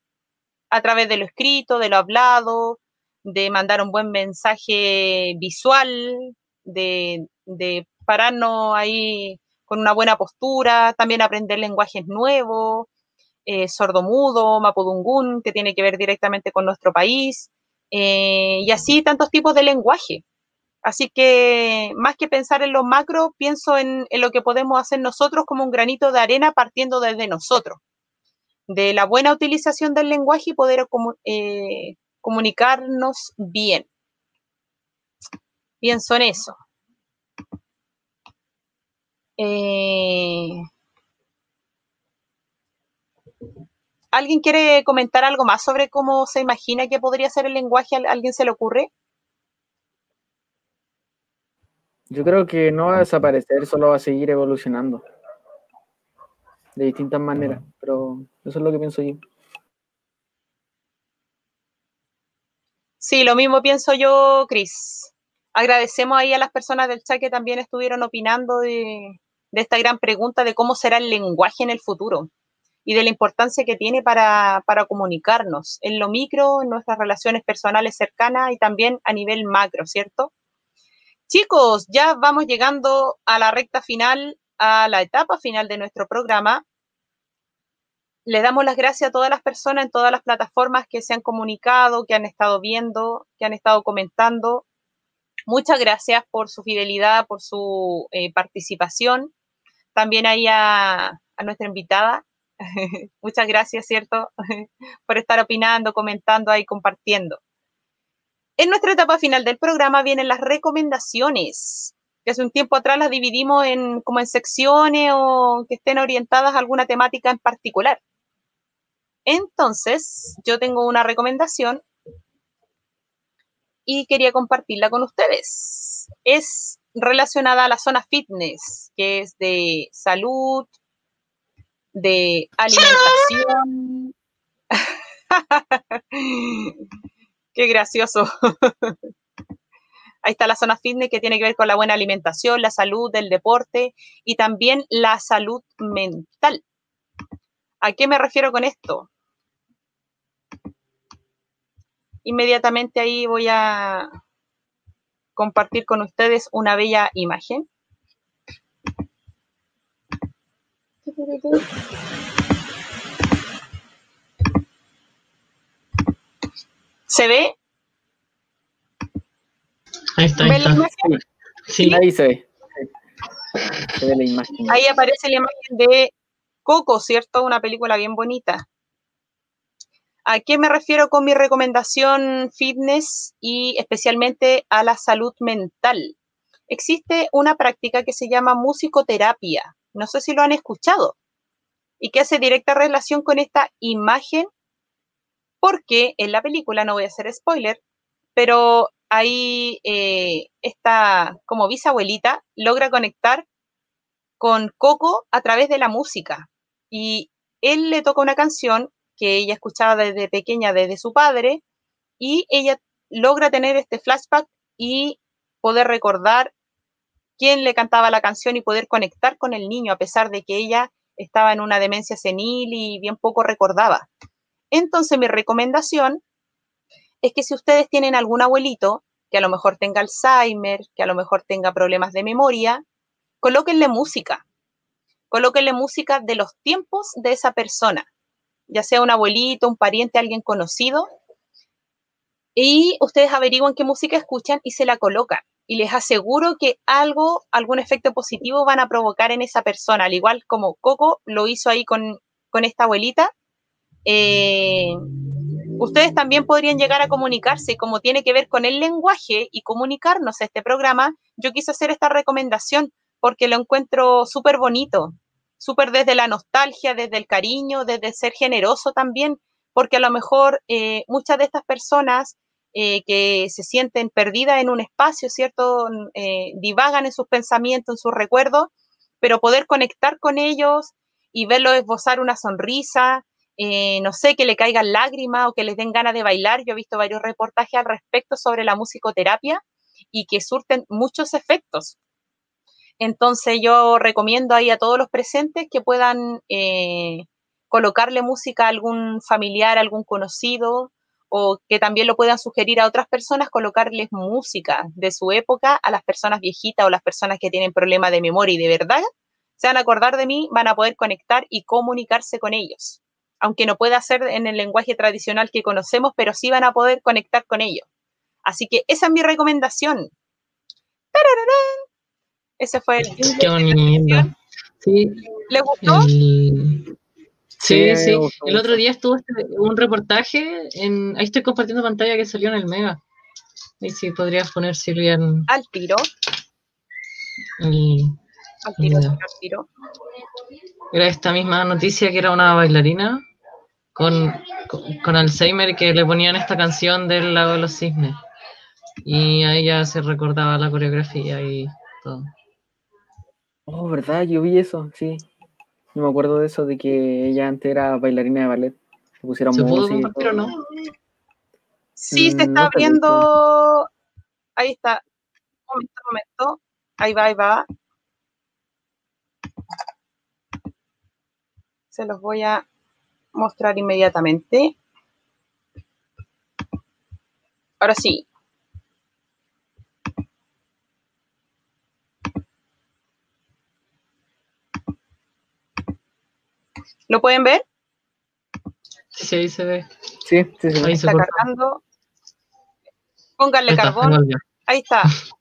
a través de lo escrito, de lo hablado, de mandar un buen mensaje visual, de, pararnos ahí con una buena postura, también aprender lenguajes nuevos, eh, sordomudo, mapudungún, que tiene que ver directamente con nuestro país, eh, y así tantos tipos de lenguaje. Así que más que pensar en lo macro, pienso en, lo que podemos hacer nosotros como un granito de arena partiendo desde nosotros. De la buena utilización del lenguaje y poder eh, comunicarnos bien. Pienso en eso. Eh, ¿Alguien quiere comentar algo más sobre cómo se imagina que podría ser el lenguaje? ¿A alguien se le ocurre? Yo creo que no va a desaparecer, solo va a seguir evolucionando de distintas maneras, pero eso es lo que pienso yo. Sí, lo mismo pienso yo, Cris. Agradecemos ahí a las personas del chat que también estuvieron opinando de, de esta gran pregunta de cómo será el lenguaje en el futuro y de la importancia que tiene para, para, comunicarnos en lo micro, en nuestras relaciones personales cercanas y también a nivel macro, ¿cierto? Chicos, ya vamos llegando a la recta final, a la etapa final de nuestro programa. Les damos las gracias a todas las personas en todas las plataformas que se han comunicado, que han estado viendo, que han estado comentando. Muchas gracias por su fidelidad, por su eh, participación. También a, a nuestra invitada. Muchas gracias, ¿cierto? por estar opinando, comentando ahí, compartiendo. En nuestra etapa final del programa vienen las recomendaciones, que hace un tiempo atrás las dividimos en, como en secciones o que estén orientadas a alguna temática en particular. Entonces, yo tengo una recomendación y quería compartirla con ustedes. Es relacionada a la zona fitness, que es de salud, de alimentación. Qué gracioso. Ahí está la zona fitness que tiene que ver con la buena alimentación, la salud, el deporte y también la salud mental. ¿A qué me refiero con esto? Inmediatamente ahí voy a compartir con ustedes una bella imagen. ¿Se ve? Ahí está, ahí está. Sí, ahí se ve. Se ve la imagen. Ahí aparece la imagen de Coco, ¿cierto? Una película bien bonita. ¿A qué me refiero con mi recomendación fitness y especialmente a la salud mental? Existe una práctica que se llama musicoterapia. No sé si lo han escuchado y que hace directa relación con esta imagen porque en la película, no voy a hacer spoiler, pero ahí eh, esta como bisabuelita logra conectar con Coco a través de la música y él le toca una canción que ella escuchaba desde pequeña desde su padre y ella logra tener este flashback y poder recordar quién le cantaba la canción y poder conectar con el niño a pesar de que ella estaba en una demencia senil y bien poco recordaba. Entonces mi recomendación es que si ustedes tienen algún abuelito que a lo mejor tenga Alzheimer, que a lo mejor tenga problemas de memoria, colóquenle música. Colóquenle música de los tiempos de esa persona, ya sea un abuelito, un pariente, alguien conocido, y ustedes averiguan qué música escuchan y se la colocan. Y les aseguro que algo, algún efecto positivo van a provocar en esa persona, al igual como Coco lo hizo ahí con, con esta abuelita, eh, ustedes también podrían llegar a comunicarse, como tiene que ver con el lenguaje y comunicarnos a este programa, yo quise hacer esta recomendación porque lo encuentro súper bonito, súper desde la nostalgia, desde el cariño, desde ser generoso también, porque a lo mejor eh, muchas de estas personas eh, que se sienten perdidas en un espacio, ¿cierto? divagan en sus pensamientos, en sus recuerdos, pero poder conectar con ellos y verlos esbozar una sonrisa, eh, no sé, que le caigan lágrimas o que les den ganas de bailar. Yo he visto varios reportajes al respecto sobre la musicoterapia y que surten muchos efectos. Entonces yo recomiendo ahí a todos los presentes que puedan eh, colocarle música a algún familiar, a algún conocido, o que también lo puedan sugerir a otras personas, colocarles música de su época a las personas viejitas o las personas que tienen problemas de memoria y de verdad se van a acordar de mí, van a poder conectar y comunicarse con ellos aunque no pueda ser en el lenguaje tradicional que conocemos, pero sí van a poder conectar con ellos. Así que esa es mi recomendación. Ese fue el. Qué bonito. Sí. ¿Le gustó? Sí, Sí, sí. me gustó El otro día estuvo este- un reportaje, en, ahí estoy compartiendo pantalla que salió en el Mega. Ahí sí podrías poner Silvia en Al tiro, el- al tiro, al tiro. Era esta misma noticia que era una bailarina con, con, con Alzheimer que le ponían esta canción del lago de los cisnes. Y a ella se recordaba la coreografía y todo. Oh, ¿verdad? Yo vi eso, sí. Yo me acuerdo de eso, de que ella antes era bailarina de ballet. Le pusieron ¿Se pudo compartir o no? Sí, se Mm, está no viendo. Ahí está. Un momento, un momento. Ahí va, ahí va. Se los voy a mostrar inmediatamente. Ahora sí. ¿Lo pueden ver? Sí, ahí se ve. Sí, sí, sí. Ahí se Está corta. cargando. Pónganle Ahí está, carbón. Ahí está.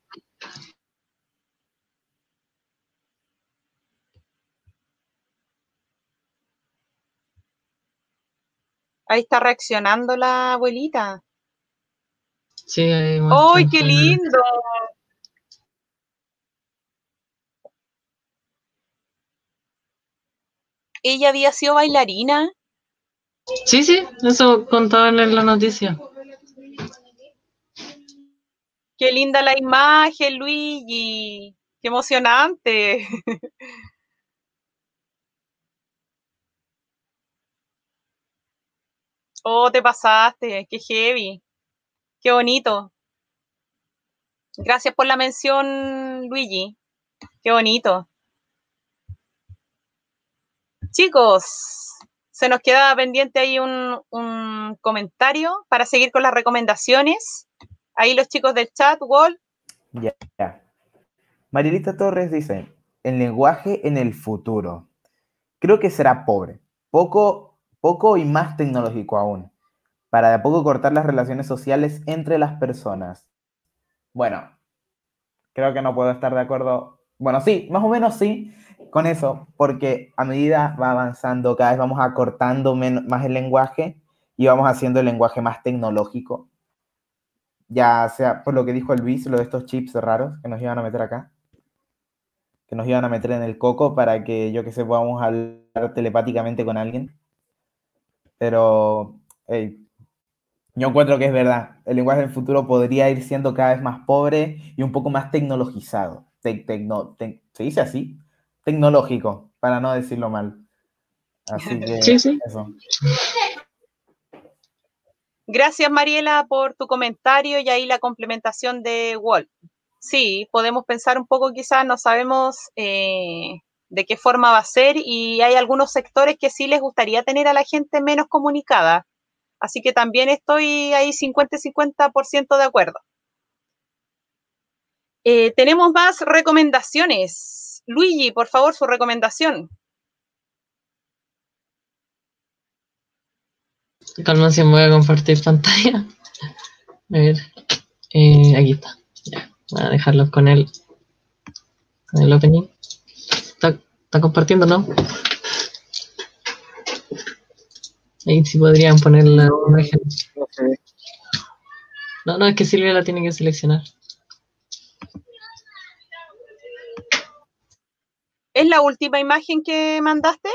Ahí está reaccionando la abuelita. Sí, ahí ¡Ay, qué lindo! Ella había sido bailarina. Sí, sí, eso contaban en la noticia. Qué linda la imagen, Luigi. Qué emocionante. Oh, te pasaste. Qué heavy. Qué bonito. Gracias por la mención, Luigi. Qué bonito. Chicos, se nos queda pendiente ahí un, comentario para seguir con las recomendaciones. Ahí los chicos del chat, Wall, Ya. Marielita Torres dice, el lenguaje en el futuro. Creo que será pobre, poco, poco y más tecnológico aún, para de a poco cortar las relaciones sociales entre las personas. Bueno, creo que no puedo estar de acuerdo. Bueno, sí, más o menos sí, con eso, porque a medida va avanzando, cada vez vamos acortando más el lenguaje y vamos haciendo el lenguaje más tecnológico. Ya sea por lo que dijo Luis, lo de estos chips raros que nos iban a meter acá, que nos iban a meter en el coco para que yo que sé podamos hablar telepáticamente con alguien. Pero hey, yo encuentro que es verdad, el lenguaje del futuro podría ir siendo cada vez más pobre y un poco más tecnologizado. Tec- tecno- tec- ¿Se dice así? Tecnológico, para no decirlo mal. Así que Sí, sí. eso. Gracias, Mariela, por tu comentario y ahí la complementación de Walt. Sí, podemos pensar un poco, quizás no sabemos eh, de qué forma va a ser y hay algunos sectores que sí les gustaría tener a la gente menos comunicada. Así que también estoy ahí 50 y 50% de acuerdo. Eh, tenemos más recomendaciones. Luigi, por favor, su recomendación. Calma, si voy a compartir pantalla. A ver, eh, aquí está. Voy a dejarlos con el, con el opening. Está, está compartiendo, ¿no? Ahí sí podrían poner la imagen. No. No, es que Silvia la tiene que seleccionar. ¿Es la última imagen que mandaste?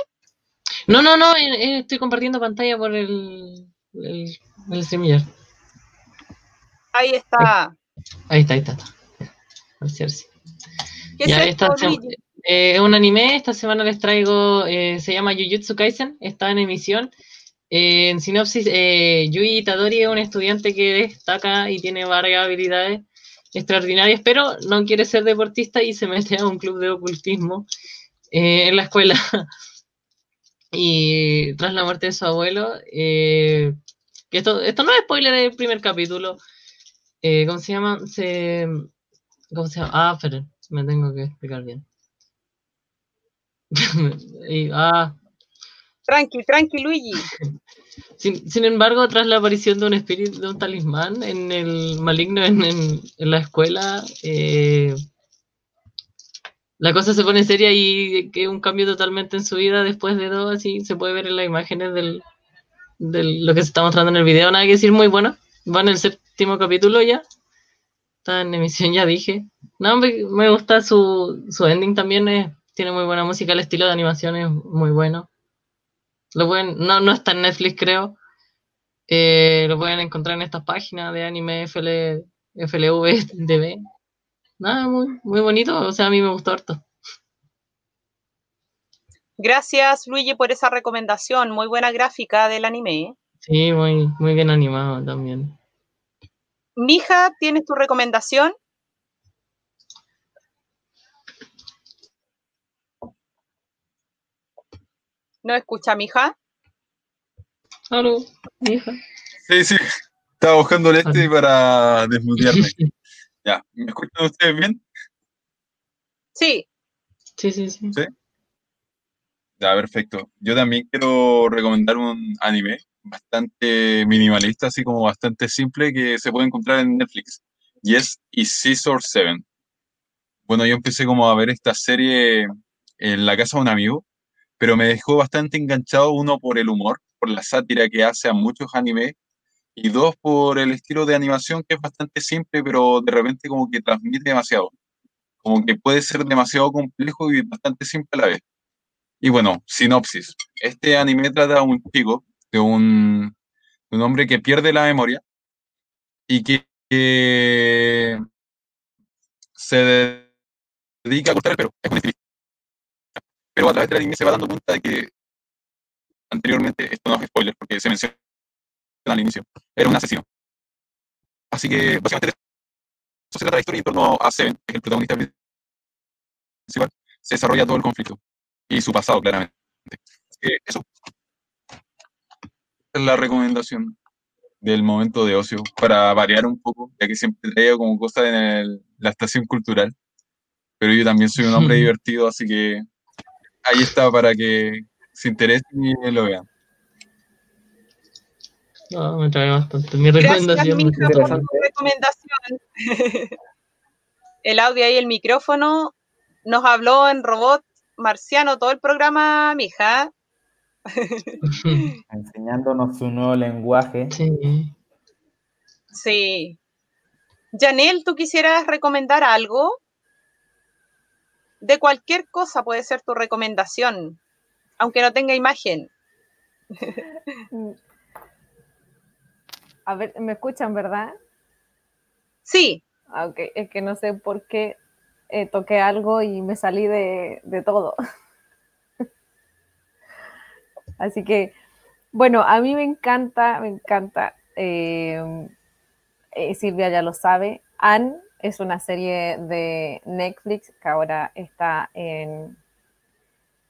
No, no, no, eh, eh, estoy compartiendo pantalla por el, el, el StreamYard. Ahí está. Ahí está, ahí está. está. A ver si- a ver si- ¿Qué Ya, es esta esto, se- Eh, es un anime, esta semana les traigo, eh, se llama Jujutsu Kaisen, está en emisión. Eh, en sinopsis, Yui Itadori es un estudiante que destaca y tiene varias habilidades extraordinarias, pero no quiere ser deportista y se mete a un club de ocultismo en la escuela. y tras la muerte de su abuelo, esto, esto no es spoiler del primer capítulo, ¿cómo se llama? Se, ¿Cómo se llama? Ah, esperen, me tengo que explicar bien. Ah, Tranqui, tranqui, Luigi. sin, sin embargo, tras la aparición de un espíritu, de un talismán en el maligno en, en- en la escuela, eh, la cosa se pone seria y que un cambio totalmente en su vida después de todo, así se puede ver en las imágenes del, de lo que se está mostrando en el video. Nada que decir, muy bueno. Va en el séptimo capítulo ya. Está en emisión, ya dije. No, me, me gusta su, su ending también. Es, tiene muy buena música, el estilo de animación es muy bueno. Lo pueden, no, no está en Netflix, creo. Eh, lo pueden encontrar en estas páginas de anime FL, FLV, Nada, muy, muy bonito. O sea, a mí me gustó harto. Gracias, Luigi, por esa recomendación. Muy buena gráfica del anime. Sí, muy, muy bien animado también. Mija, ¿tienes tu recomendación? ¿No escucha, mija? Aló, mija. Sí, sí. Estaba buscando el este para desmutearme. ya, ¿me escuchan ustedes bien? Sí. Sí, sí, sí. ¿Sí? Ya, perfecto. Yo también quiero recomendar un anime bastante minimalista, así como bastante simple, que se puede encontrar en Netflix. Y es Is Scissor 7. Bueno, yo empecé como a ver esta serie en la casa de un amigo, pero me dejó bastante enganchado, uno por el humor, por la sátira que hace a muchos animes, y dos por el estilo de animación que es bastante simple, pero de repente como que transmite demasiado. Como que puede ser demasiado complejo y bastante simple a la vez. Y bueno, sinopsis. Este anime trata a un chico, de un, un hombre que pierde la memoria y que, que se dedica a cortar el pelo. Pero a través del anime se va dando cuenta de que anteriormente, esto no es spoiler porque se menciona al inicio, era un asesino. Así que básicamente eso se trata la historia en torno a Seven, que es el protagonista principal. Se desarrolla todo el conflicto y su pasado, claramente. Así que eso es la recomendación del momento de ocio para variar un poco, ya que siempre traigo como cosa en el, la estación cultural. Pero yo también soy un hombre divertido, así que ahí está para que se interesen y lo vean. No, me trae bastante. Mi Gracias, recomendación. mija, por tu recomendación. El audio y el micrófono nos habló en robot marciano todo el programa, mija. Enseñándonos su nuevo lenguaje. Sí. Sí. Janel, ¿tú quisieras recomendar algo? De cualquier cosa puede ser tu recomendación, aunque no tenga imagen. A ver, ¿me escuchan, verdad? Sí, Ah, ok, es que no sé por qué eh, toqué algo y me salí de, de todo. Así que, bueno, a mí me encanta, me encanta. eh, eh, Silvia ya lo sabe. Anne es una serie de Netflix que ahora está en,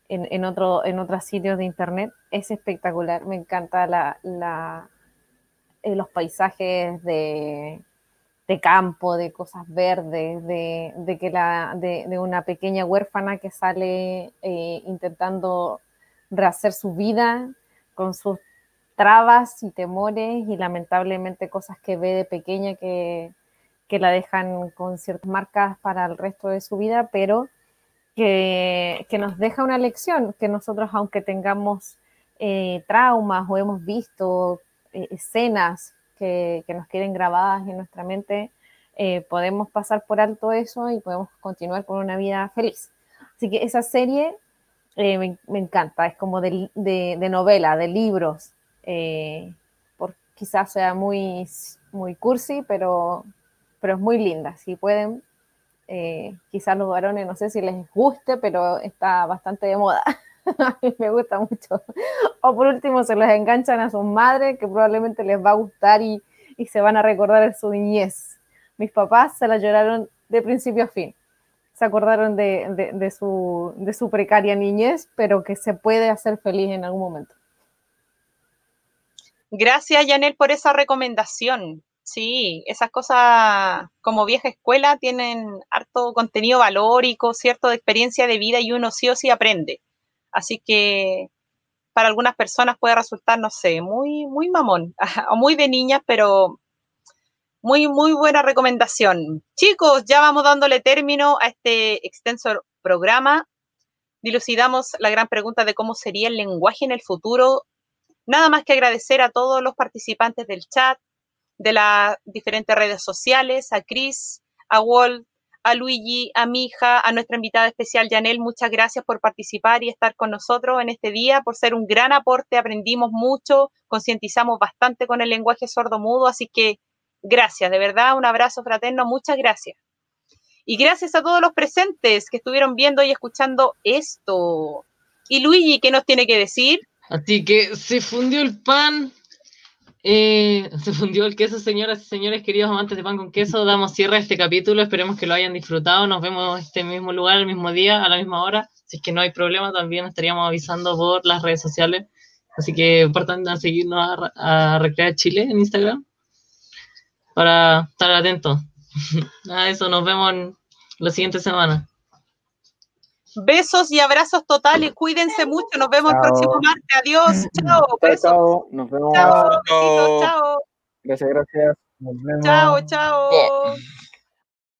en, en otro, en otros sitios de internet. Es espectacular, me encanta la, la, eh, los paisajes de, de campo, de cosas verdes, de, de que la, de, de una pequeña huérfana que sale eh, intentando rehacer su vida con sus trabas y temores y lamentablemente cosas que ve de pequeña que, que la dejan con ciertas marcas para el resto de su vida, pero que, que nos deja una lección, que nosotros aunque tengamos eh, traumas o hemos visto eh, escenas que, que, nos queden grabadas en nuestra mente, eh, podemos pasar por alto eso y podemos continuar con una vida feliz. Así que esa serie me, me, encanta, es como de, de, de novela, de libros, por, quizás sea muy, muy cursi, pero, pero es muy linda. Si pueden, eh, quizás los varones, no sé si les guste, pero está bastante de moda. a mí me gusta mucho. O por último, se los enganchan a sus madres, que probablemente les va a gustar y, y se van a recordar de su niñez. Mis papás se la lloraron de principio a fin. Se acordaron de, de, su, de su precaria niñez, pero que se puede hacer feliz en algún momento. Gracias, Yanel, por esa recomendación. Sí, esas cosas como vieja escuela tienen harto contenido valórico, cierto, de experiencia de vida y uno sí o sí aprende. Así que para algunas personas puede resultar, no sé, muy, muy mamón o muy de niñas, pero muy, muy buena recomendación. Chicos, ya vamos dándole término a este extenso programa. Dilucidamos la gran pregunta de cómo sería el lenguaje en el futuro. Nada más que agradecer a todos los participantes del chat, de las diferentes redes sociales, a Chris, a Walt, a Luigi, a mi hija, a nuestra invitada especial Janel, muchas gracias por participar y estar con nosotros en este día, por ser un gran aporte, aprendimos mucho, concientizamos bastante con el lenguaje sordo-mudo, así que gracias, de verdad, un abrazo fraterno, muchas gracias. Y gracias a todos los presentes que estuvieron viendo y escuchando esto. Y Luigi, ¿qué nos tiene que decir? Así que se fundió el pan, eh, se fundió el queso, señoras y señores, queridos amantes de pan con queso. Damos cierre a este capítulo. Esperemos que lo hayan disfrutado. Nos vemos en este mismo lugar, el mismo día, a la misma hora. Si es que no hay problema, también estaríamos avisando por las redes sociales. Así que partan a seguirnos a, Recrear Chile en Instagram para estar atentos. a eso, nos vemos en la siguiente semana. Besos y abrazos totales. Cuídense mucho. Nos vemos el próximo martes. Adiós. Chao. Besos. Chao. Nos vemos. Chao. Chao. Gracias, gracias. Chao, chao.